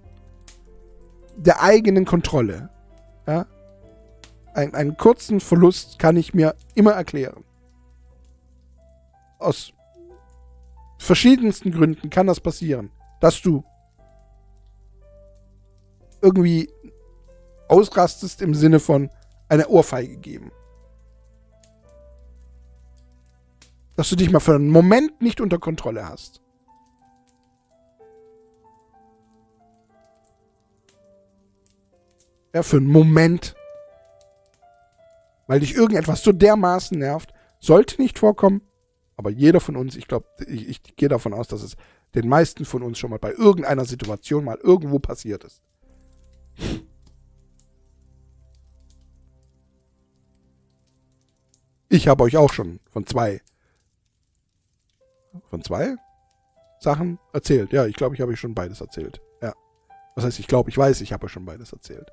der eigenen Kontrolle, ja, ein, einen kurzen Verlust kann ich mir immer erklären. Aus verschiedensten Gründen kann das passieren, dass du irgendwie ausrastest im Sinne von eine Ohrfeige geben. Dass du dich mal für einen Moment nicht unter Kontrolle hast. Ja, für einen Moment. Weil dich irgendetwas so dermaßen nervt. Sollte nicht vorkommen. Aber jeder von uns, ich glaube, ich, ich gehe davon aus, dass es den meisten von uns schon mal bei irgendeiner Situation mal irgendwo passiert ist. Ich habe euch auch schon von zwei von zwei Sachen erzählt. Ja, ich glaube, ich habe schon beides erzählt. Ja. Was heißt, ich glaube, ich weiß, ich habe schon beides erzählt.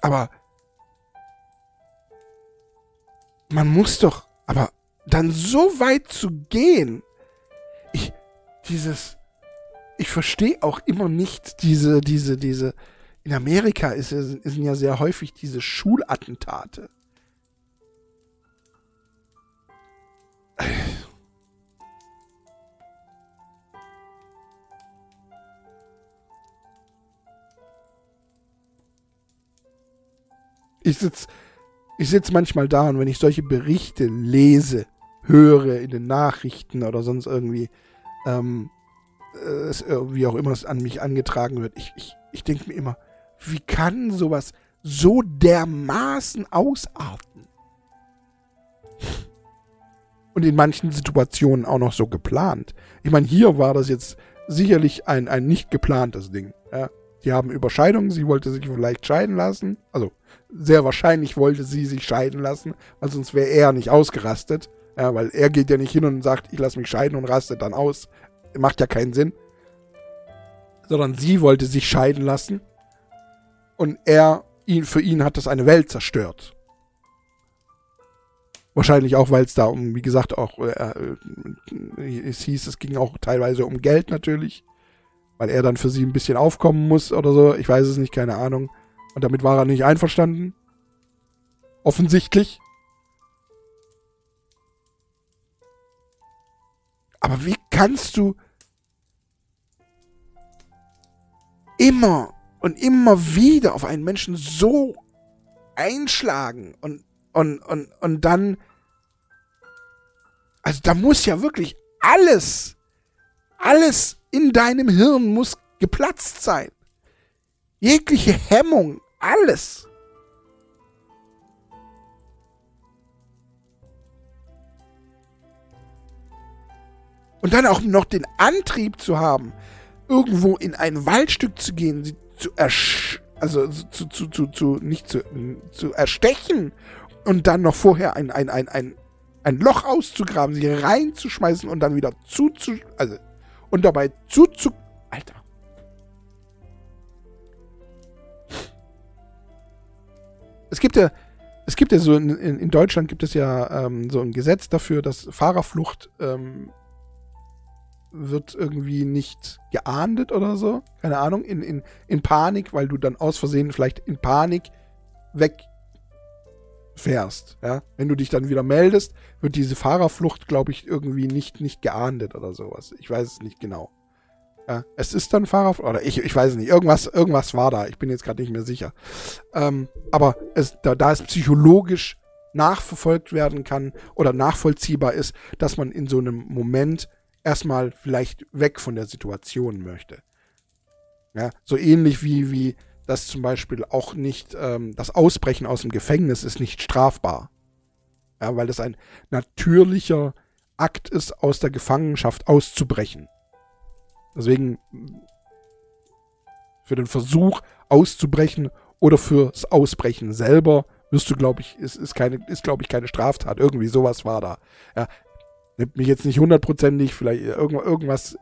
Aber man muss doch, aber dann so weit zu gehen, ich, dieses, ich verstehe auch immer nicht diese, diese, diese, in Amerika ist, sind ja sehr häufig diese Schulattentate. Ich sitze ich sitz manchmal da und wenn ich solche Berichte lese, höre in den Nachrichten oder sonst irgendwie, ähm, es, wie auch immer es an mich angetragen wird, ich, ich, ich denke mir immer, wie kann sowas so dermaßen ausarten? Und in manchen Situationen auch noch so geplant. Ich meine, hier war das jetzt sicherlich ein, ein nicht geplantes Ding. Ja. Die haben Überscheidungen, sie wollte sich vielleicht scheiden lassen. Also sehr wahrscheinlich wollte sie sich scheiden lassen, weil sonst wäre er nicht ausgerastet. Ja, weil er geht ja nicht hin und sagt, ich lasse mich scheiden und rastet dann aus. Macht ja keinen Sinn. Sondern sie wollte sich scheiden lassen. Und er, ihn, für ihn hat das eine Welt zerstört. Wahrscheinlich auch, weil es da um, wie gesagt, auch, äh, äh, es hieß, es ging auch teilweise um Geld natürlich. Weil er dann für sie ein bisschen aufkommen muss oder so. Ich weiß es nicht, keine Ahnung. Und damit war er nicht einverstanden. Offensichtlich. Aber wie kannst du immer und immer wieder auf einen Menschen so einschlagen und, und, und, und dann, also da muss ja wirklich alles, alles in deinem Hirn muss geplatzt sein. Jegliche Hemmung, alles. Und dann auch noch den Antrieb zu haben, irgendwo in ein Waldstück zu gehen, sie zu ersch also zu, zu, zu, zu, nicht zu, zu erstechen und dann noch vorher ein, ein, ein, ein, ein Loch auszugraben, sie reinzuschmeißen und dann wieder zuzu, also, und dabei zuzu, Alter. Es gibt ja, es gibt ja so in, in Deutschland gibt es ja ähm, so ein Gesetz dafür, dass Fahrerflucht ähm, wird irgendwie nicht geahndet oder so. Keine Ahnung, in, in, in Panik, weil du dann aus Versehen vielleicht in Panik wegfährst. Ja? Wenn du dich dann wieder meldest, wird diese Fahrerflucht, glaube ich, irgendwie nicht, nicht geahndet oder sowas. Ich weiß es nicht genau. Ja, es ist dann Fahrerflucht, oder ich, ich weiß nicht, irgendwas, irgendwas war da, ich bin jetzt gerade nicht mehr sicher. Ähm, aber es, da, da es psychologisch nachverfolgt werden kann oder nachvollziehbar ist, dass man in so einem Moment erstmal vielleicht weg von der Situation möchte. Ja, so ähnlich wie, wie das zum Beispiel auch nicht, ähm, das Ausbrechen aus dem Gefängnis ist nicht strafbar. Ja, weil das ein natürlicher Akt ist, aus der Gefangenschaft auszubrechen. Deswegen für den Versuch auszubrechen oder fürs Ausbrechen selber wirst du, glaube ich, ist, ist, keine, ist glaube ich, keine Straftat. Irgendwie sowas war da. Ja, nimmt mich jetzt nicht hundertprozentig, vielleicht irgendwas,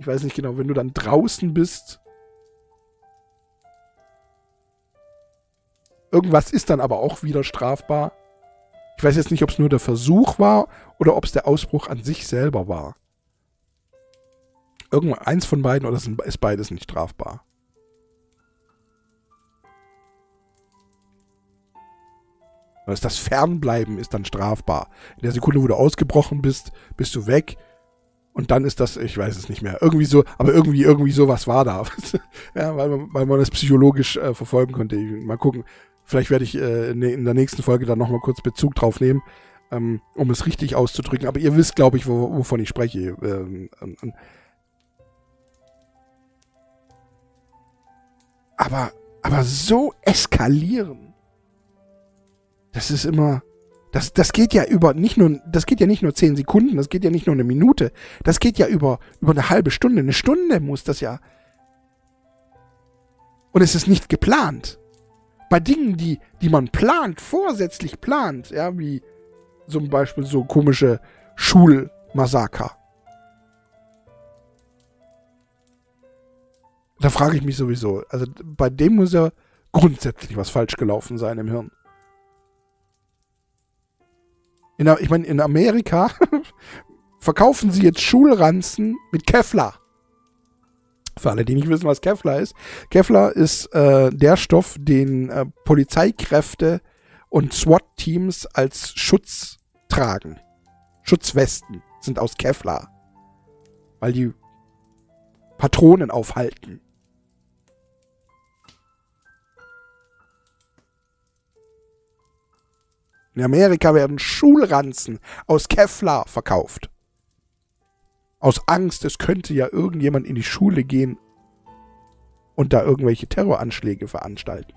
ich weiß nicht genau, wenn du dann draußen bist. Irgendwas ist dann aber auch wieder strafbar. Ich weiß jetzt nicht, ob es nur der Versuch war oder ob es der Ausbruch an sich selber war. Irgendwann eins von beiden oder ist beides nicht strafbar? Ist das Fernbleiben ist dann strafbar. In der Sekunde, wo du ausgebrochen bist, bist du weg. Und dann ist das, ich weiß es nicht mehr, irgendwie so, aber irgendwie, irgendwie sowas war da. [LAUGHS] ja, weil man, weil man das psychologisch äh, verfolgen konnte. Mal gucken, vielleicht werde ich äh, in der nächsten Folge dann nochmal kurz Bezug drauf nehmen, ähm, um es richtig auszudrücken. Aber ihr wisst, glaube ich, wo, wovon ich spreche. Ähm, ähm, aber, aber so eskalieren das ist immer. Das, das geht ja über nicht nur, das geht ja nicht nur zehn Sekunden, das geht ja nicht nur eine Minute, das geht ja über, über eine halbe Stunde. Eine Stunde muss das ja. Und es ist nicht geplant. Bei Dingen, die, die man plant, vorsätzlich plant, ja, wie zum Beispiel so komische Schulmassaker. Da frage ich mich sowieso. Also bei dem muss ja grundsätzlich was falsch gelaufen sein im Hirn. In, ich meine, in Amerika [LAUGHS] verkaufen sie jetzt Schulranzen mit Kevlar. Für alle, die nicht wissen, was Kevlar ist. Kevlar ist äh, der Stoff, den äh, Polizeikräfte und SWAT-Teams als Schutz tragen. Schutzwesten sind aus Kevlar. Weil die Patronen aufhalten. In Amerika werden Schulranzen aus Kevlar verkauft. Aus Angst, es könnte ja irgendjemand in die Schule gehen und da irgendwelche Terroranschläge veranstalten.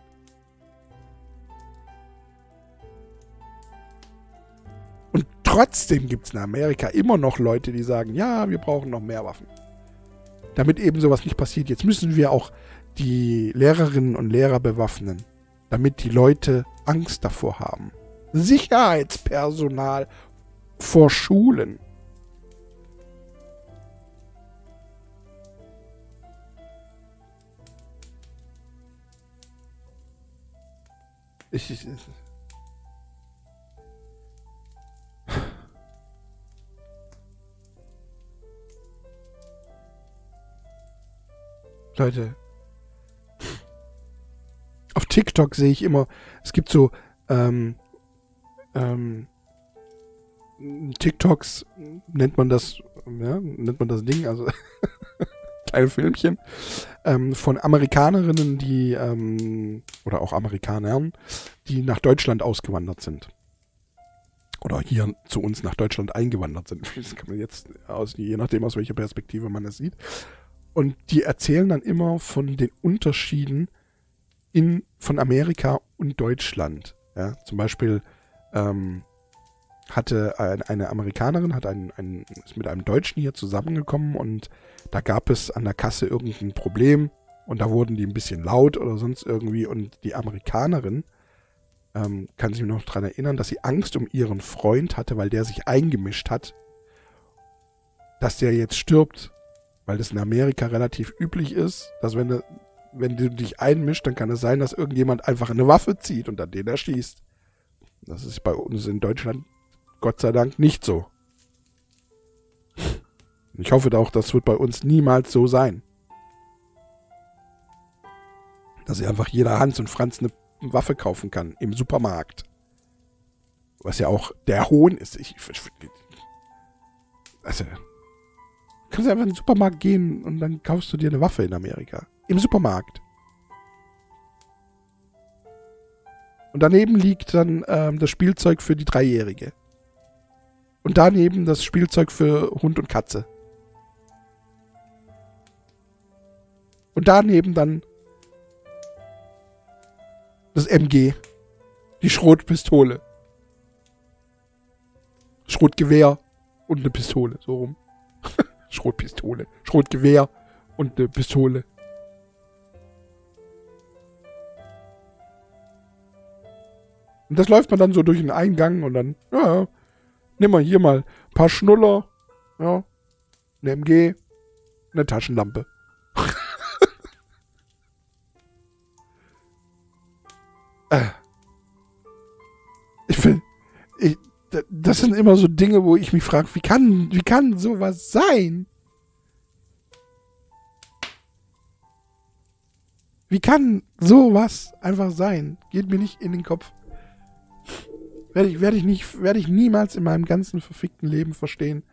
Und trotzdem gibt es in Amerika immer noch Leute, die sagen, ja, wir brauchen noch mehr Waffen. Damit eben sowas nicht passiert. Jetzt müssen wir auch die Lehrerinnen und Lehrer bewaffnen, damit die Leute Angst davor haben. Sicherheitspersonal vor Schulen. Ich, ich, Leute, auf TikTok sehe ich immer, es gibt so ähm, ähm, TikToks nennt man das, ja, nennt man das Ding, also [LAUGHS] kleine Filmchen ähm, von Amerikanerinnen, die ähm, oder auch Amerikanern, die nach Deutschland ausgewandert sind. Oder hier zu uns nach Deutschland eingewandert sind. [LAUGHS] Das kann man jetzt aus, je nachdem aus welcher Perspektive man es sieht. Und die erzählen dann immer von den Unterschieden in, von Amerika und Deutschland. Ja, zum Beispiel ähm, hatte ein, eine Amerikanerin, hat einen, einen, ist mit einem Deutschen hier zusammengekommen und da gab es an der Kasse irgendein Problem und da wurden die ein bisschen laut oder sonst irgendwie und die Amerikanerin ähm, kann sich noch daran erinnern, dass sie Angst um ihren Freund hatte, weil der sich eingemischt hat, dass der jetzt stirbt, weil das in Amerika relativ üblich ist, dass wenn wenn du dich einmischst, dann kann es sein, dass irgendjemand einfach eine Waffe zieht und dann den erschießt. Das ist bei uns in Deutschland Gott sei Dank nicht so. Ich hoffe auch, das wird bei uns niemals so sein. Dass einfach jeder Hans und Franz eine Waffe kaufen kann im Supermarkt. Was ja auch der Hohn ist. Ich, also, kannst du einfach in den Supermarkt gehen und dann kaufst du dir eine Waffe in Amerika. Im Supermarkt. Und daneben liegt dann ähm, das Spielzeug für die Dreijährige. Und daneben das Spielzeug für Hund und Katze. Und daneben dann das MG. Die Schrotpistole. Schrotgewehr und eine Pistole, so rum. [LAUGHS] Schrotpistole. Schrotgewehr und eine Pistole. Und das läuft man dann so durch den Eingang und dann, ja, nimm mal hier mal ein paar Schnuller, ja, eine MG, eine Taschenlampe. [LAUGHS] äh. Ich finde, das sind immer so Dinge, wo ich mich frage, wie kann, wie kann sowas sein? Wie kann sowas einfach sein? Geht mir nicht in den Kopf. Werde ich, werde ich nicht, ich niemals in meinem ganzen verfickten Leben verstehen,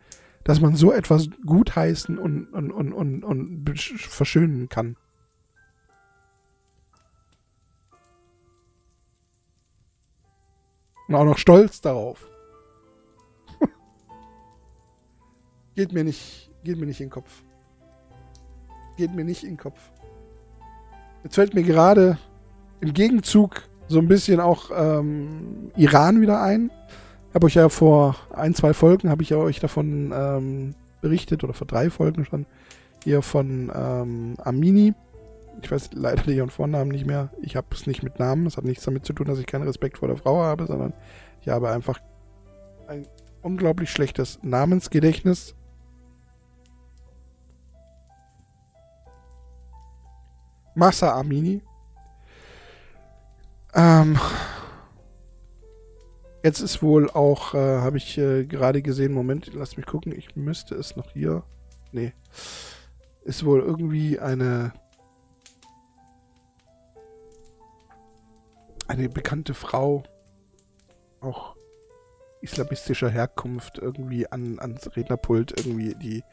dass man so etwas gutheißen und, und, und, und, und verschönen kann. Und auch noch stolz darauf. [LAUGHS] geht mir nicht, geht mir nicht in den Kopf. Geht mir nicht in den Kopf. Jetzt fällt mir gerade im Gegenzug so ein bisschen auch ähm, Iran wieder ein. Habe euch ja vor ein, zwei Folgen, habe ich ja euch davon ähm, berichtet, oder vor drei Folgen schon, hier von ähm, Amini. Ich weiß leider ihren Vornamen nicht mehr. Ich habe es nicht mit Namen. Das hat nichts damit zu tun, dass ich keinen Respekt vor der Frau habe, sondern ich habe einfach ein unglaublich schlechtes Namensgedächtnis. Massa Amini. Ähm, jetzt ist wohl auch, äh, habe ich äh, gerade gesehen, Moment, lass mich gucken, ich müsste es noch hier. Nee. Ist wohl irgendwie eine eine bekannte Frau, auch islamistischer Herkunft, irgendwie an, ans Rednerpult, irgendwie die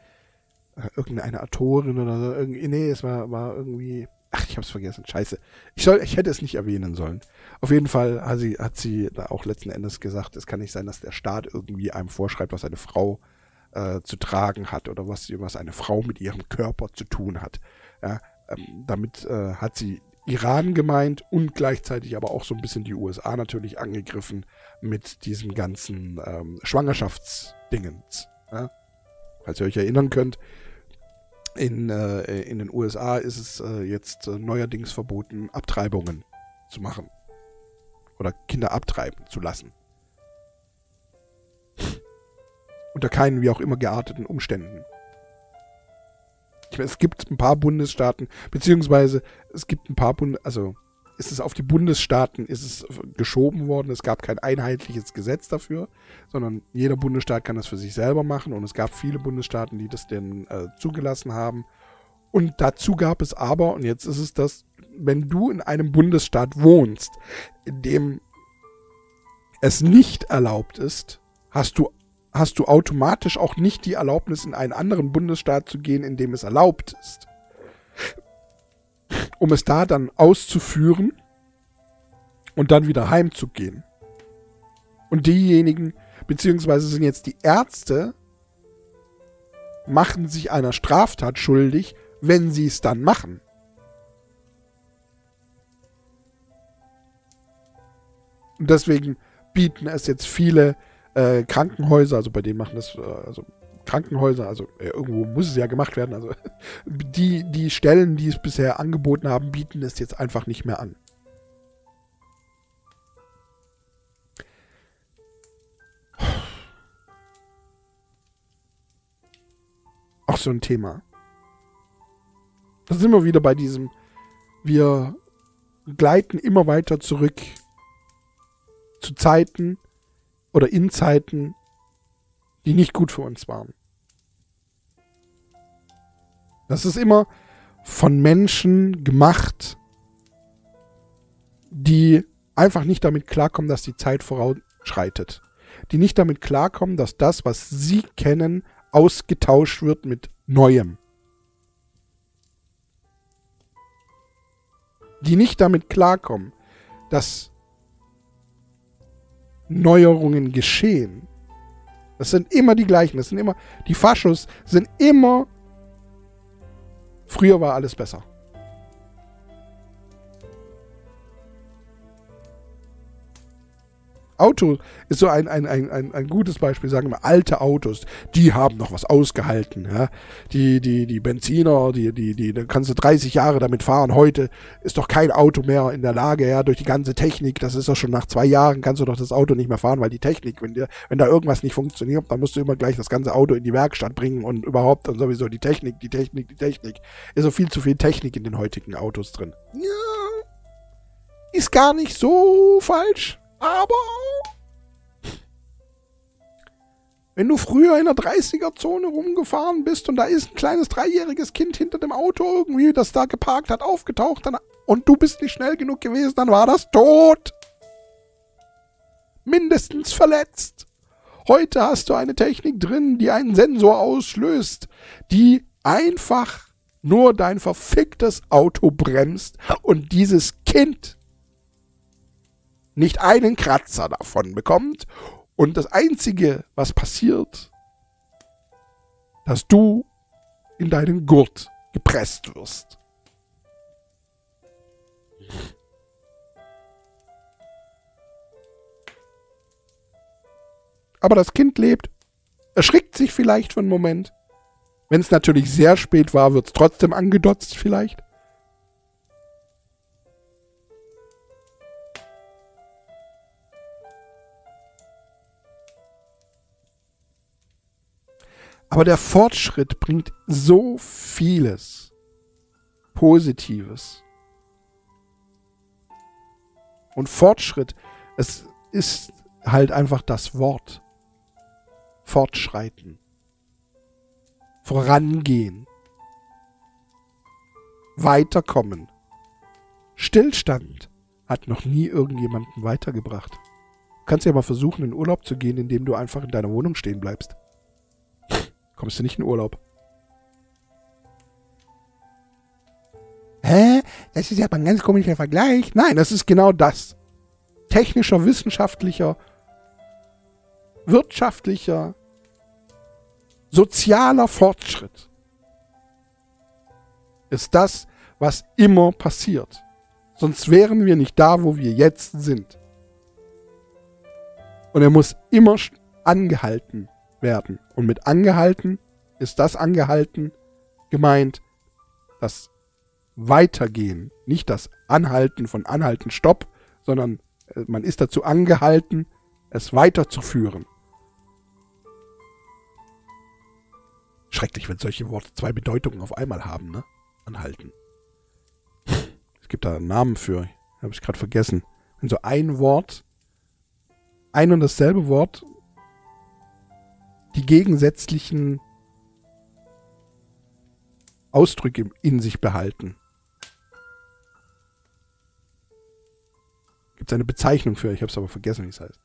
äh, irgendeine Autorin oder so, irgendwie, nee, es war, war irgendwie Ach, ich hab's vergessen. Scheiße. Ich, soll, ich hätte es nicht erwähnen sollen. Auf jeden Fall hat sie, hat sie da auch letzten Endes gesagt, es kann nicht sein, dass der Staat irgendwie einem vorschreibt, was eine Frau äh, zu tragen hat oder was, was eine Frau mit ihrem Körper zu tun hat. Ja, ähm, damit äh, hat sie Iran gemeint und gleichzeitig aber auch so ein bisschen die USA natürlich angegriffen mit diesem ganzen ähm, Schwangerschaftsdingens. Ja? Falls ihr euch erinnern könnt, in, äh, in den USA ist es äh, jetzt äh, neuerdings verboten, Abtreibungen zu machen. Oder Kinder abtreiben zu lassen. Unter keinen wie auch immer gearteten Umständen. Ich meine, es gibt ein paar Bundesstaaten, beziehungsweise es gibt ein paar Bund, also ist es auf die Bundesstaaten ist es geschoben worden. Es gab kein einheitliches Gesetz dafür, sondern jeder Bundesstaat kann das für sich selber machen. Und es gab viele Bundesstaaten, die das denn äh, zugelassen haben. Und dazu gab es aber, und jetzt ist es das, wenn du in einem Bundesstaat wohnst, in dem es nicht erlaubt ist, hast du, hast du automatisch auch nicht die Erlaubnis, in einen anderen Bundesstaat zu gehen, in dem es erlaubt ist um es da dann auszuführen und dann wieder heimzugehen. Und diejenigen, beziehungsweise sind jetzt die Ärzte, machen sich einer Straftat schuldig, wenn sie es dann machen. Und deswegen bieten es jetzt viele äh, Krankenhäuser, also bei denen machen das, äh, also Krankenhäuser, also äh, irgendwo muss es ja gemacht werden. Also [LAUGHS] die, die Stellen, die es bisher angeboten haben, bieten es jetzt einfach nicht mehr an. [SIGHS] Auch so ein Thema. Da sind wir wieder bei diesem, wir gleiten immer weiter zurück zu Zeiten oder in Zeiten, die nicht gut für uns waren. Das ist immer von Menschen gemacht, die einfach nicht damit klarkommen, dass die Zeit voranschreitet. Die nicht damit klarkommen, dass das, was sie kennen, ausgetauscht wird mit Neuem. Die nicht damit klarkommen, dass Neuerungen geschehen. Das sind immer die gleichen. Das sind immer, die Faschos sind immer, früher war alles besser. Auto ist so ein, ein, ein, ein, ein gutes Beispiel, sagen wir alte Autos, die haben noch was ausgehalten. Ja? Die, die, die Benziner, die, die, die, da kannst du 30 Jahre damit fahren. Heute ist doch kein Auto mehr in der Lage, ja, durch die ganze Technik, das ist doch schon nach zwei Jahren, kannst du doch das Auto nicht mehr fahren, weil die Technik, wenn, dir, wenn da irgendwas nicht funktioniert, dann musst du immer gleich das ganze Auto in die Werkstatt bringen und überhaupt und sowieso die Technik, die Technik, die Technik. Ist so viel zu viel Technik in den heutigen Autos drin. Ja, ist gar nicht so falsch. Aber wenn du früher in der 30er-Zone rumgefahren bist und da ist ein kleines dreijähriges Kind hinter dem Auto irgendwie, das da geparkt hat, aufgetaucht dann, und du bist nicht schnell genug gewesen, dann war das tot. Mindestens verletzt. Heute hast du eine Technik drin, die einen Sensor auslöst, die einfach nur dein verficktes Auto bremst und dieses Kind nicht einen Kratzer davon bekommt. Und das Einzige, was passiert, dass du in deinen Gurt gepresst wirst. Aber das Kind lebt, erschrickt sich vielleicht für einen Moment. Wenn es natürlich sehr spät war, wird es trotzdem angedotzt vielleicht. Aber der Fortschritt bringt so vieles Positives. Und Fortschritt, es ist halt einfach das Wort. Fortschreiten. Vorangehen. Weiterkommen. Stillstand hat noch nie irgendjemanden weitergebracht. Du kannst ja mal versuchen, in Urlaub zu gehen, indem du einfach in deiner Wohnung stehen bleibst kommst du nicht in Urlaub. Hä? Das ist ja aber ein ganz komischer Vergleich. Nein, das ist genau das. Technischer, wissenschaftlicher, wirtschaftlicher, sozialer Fortschritt ist das, was immer passiert. Sonst wären wir nicht da, wo wir jetzt sind. Und er muss immer angehalten werden. Und mit angehalten ist das angehalten gemeint, das Weitergehen, nicht das Anhalten von Anhalten, Stopp, sondern äh, man ist dazu angehalten, es weiterzuführen. Schrecklich, wenn solche Worte zwei Bedeutungen auf einmal haben, ne? Anhalten. Es gibt da einen Namen für, habe ich gerade vergessen. Wenn so ein Wort, ein und dasselbe Wort die gegensätzlichen Ausdrücke in sich behalten. Gibt es eine Bezeichnung für, ich habe es aber vergessen, wie es heißt.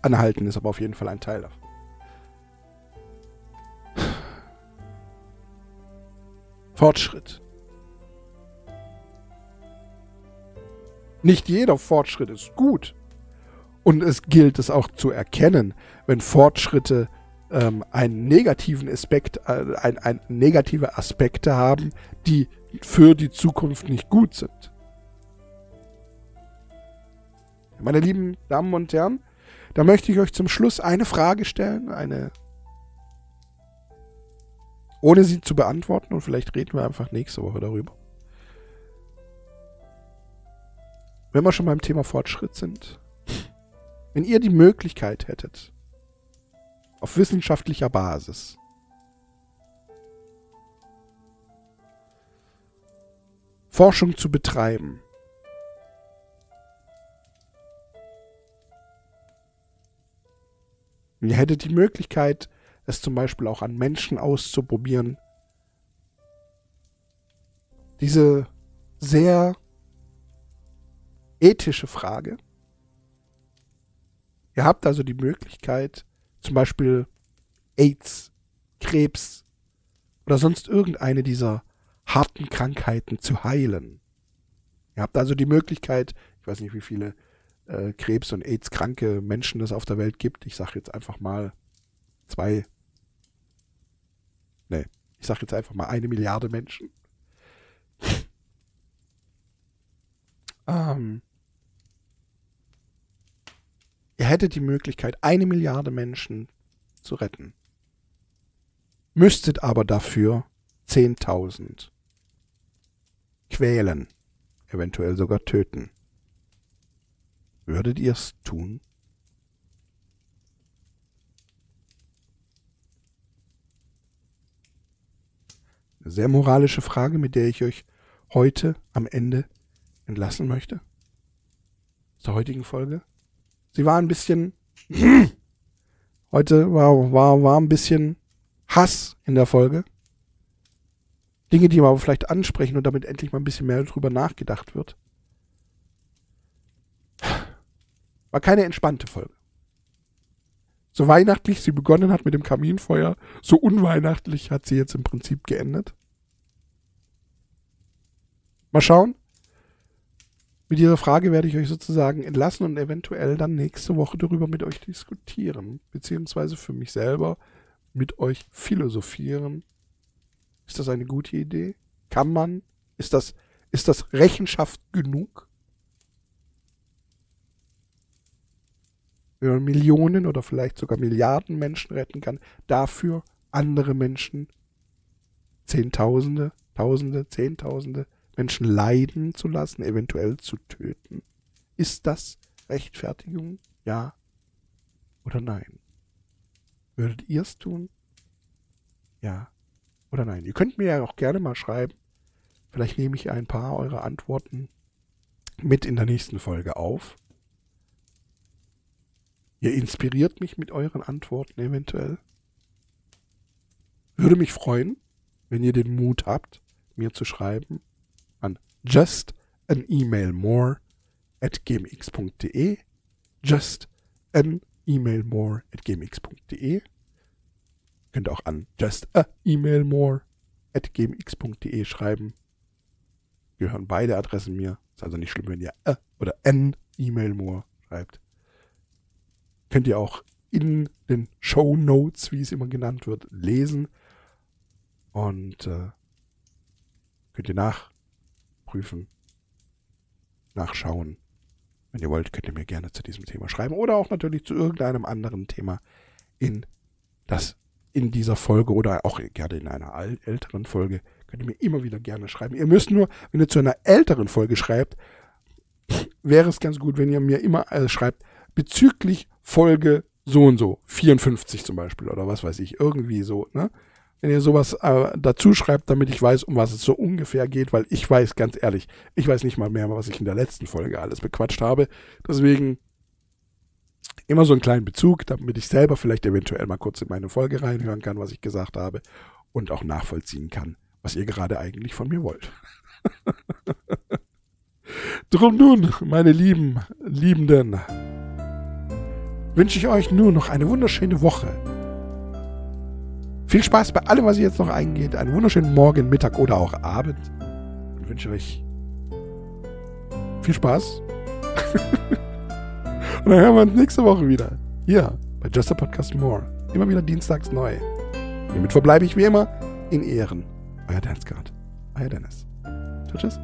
Anhalten ist aber auf jeden Fall ein Teil davon. Fortschritt. Nicht jeder Fortschritt ist gut. Und es gilt es auch zu erkennen, wenn Fortschritte ähm, einen negativen Aspekt, äh, ein, ein negative Aspekte haben, die für die Zukunft nicht gut sind. Meine lieben Damen und Herren, da möchte ich euch zum Schluss eine Frage stellen, eine ohne sie zu beantworten und vielleicht reden wir einfach nächste Woche darüber. Wenn wir schon beim Thema Fortschritt sind. Wenn ihr die Möglichkeit hättet, auf wissenschaftlicher Basis, Forschung zu betreiben, ihr hättet die Möglichkeit, es zum Beispiel auch an Menschen auszuprobieren, diese sehr ethische Frage. Ihr habt also die Möglichkeit, zum Beispiel AIDS, Krebs oder sonst irgendeine dieser harten Krankheiten zu heilen. Ihr habt also die Möglichkeit, ich weiß nicht, wie viele äh, Krebs- und AIDS-kranke Menschen es auf der Welt gibt. Ich sage jetzt einfach mal zwei. Nee, ich sage jetzt einfach mal eine Milliarde Menschen. [LAUGHS] ähm, ihr hättet die Möglichkeit, eine Milliarde Menschen zu retten. Müsstet aber dafür 10.000 quälen, eventuell sogar töten. Würdet ihr es tun? Eine sehr moralische Frage, mit der ich euch heute am Ende entlassen möchte. Zur heutigen Folge. Sie war ein bisschen. [CLEARS THROAT] heute war, war, war ein bisschen Hass in der Folge. Dinge, die wir aber vielleicht ansprechen und damit endlich mal ein bisschen mehr drüber nachgedacht wird. War keine entspannte Folge. So weihnachtlich sie begonnen hat mit dem Kaminfeuer, so unweihnachtlich hat sie jetzt im Prinzip geendet. Mal schauen. Mit dieser Frage werde ich euch sozusagen entlassen und eventuell dann nächste Woche darüber mit euch diskutieren, beziehungsweise für mich selber mit euch philosophieren. Ist das eine gute Idee? Kann man? Ist das, ist das Rechenschaft genug? wenn man Millionen oder vielleicht sogar Milliarden Menschen retten kann, dafür andere Menschen, Zehntausende, Tausende, Zehntausende Menschen leiden zu lassen, eventuell zu töten. Ist das Rechtfertigung? Ja oder nein? Würdet ihr es tun? Ja oder nein? Ihr könnt mir ja auch gerne mal schreiben. Vielleicht nehme ich ein paar eurer Antworten mit in der nächsten Folge auf. Ihr inspiriert mich mit euren Antworten eventuell. Würde mich freuen, wenn ihr den Mut habt, mir zu schreiben an just an email more at gmx.de just an email more at gmx.de Könnt auch an just a email more at gmx.de schreiben. Gehören beide Adressen mir. Ist also nicht schlimm, wenn ihr a oder an email more schreibt. Könnt ihr auch in den Show Notes, wie es immer genannt wird, lesen. Und äh, könnt ihr nachprüfen, nachschauen. Wenn ihr wollt, könnt ihr mir gerne zu diesem Thema schreiben oder auch natürlich zu irgendeinem anderen Thema in das in dieser Folge oder auch gerne in einer älteren Folge könnt ihr mir immer wieder gerne schreiben. Ihr müsst nur, wenn ihr zu einer älteren Folge schreibt, wäre es ganz gut, wenn ihr mir immer äh, schreibt, bezüglich Folge so und so, 54 zum Beispiel oder was weiß ich, irgendwie so, ne? Wenn ihr sowas äh, dazu schreibt, damit ich weiß, um was es so ungefähr geht, weil ich weiß, ganz ehrlich, ich weiß nicht mal mehr, was ich in der letzten Folge alles bequatscht habe. Deswegen immer so einen kleinen Bezug, damit ich selber vielleicht eventuell mal kurz in meine Folge reinhören kann, was ich gesagt habe und auch nachvollziehen kann, was ihr gerade eigentlich von mir wollt. [LAUGHS] Drum nun, meine lieben Liebenden, wünsche ich euch nur noch eine wunderschöne Woche. Viel Spaß bei allem, was ihr jetzt noch eingeht. Einen wunderschönen Morgen, Mittag oder auch Abend. Und wünsche euch viel Spaß. [LAUGHS] Und dann hören wir uns nächste Woche wieder. Hier bei Just a Podcast More. Immer wieder dienstags neu. Hiermit verbleibe ich wie immer in Ehren. Euer Dance God. Euer Dennis. Tschüss. tschüss.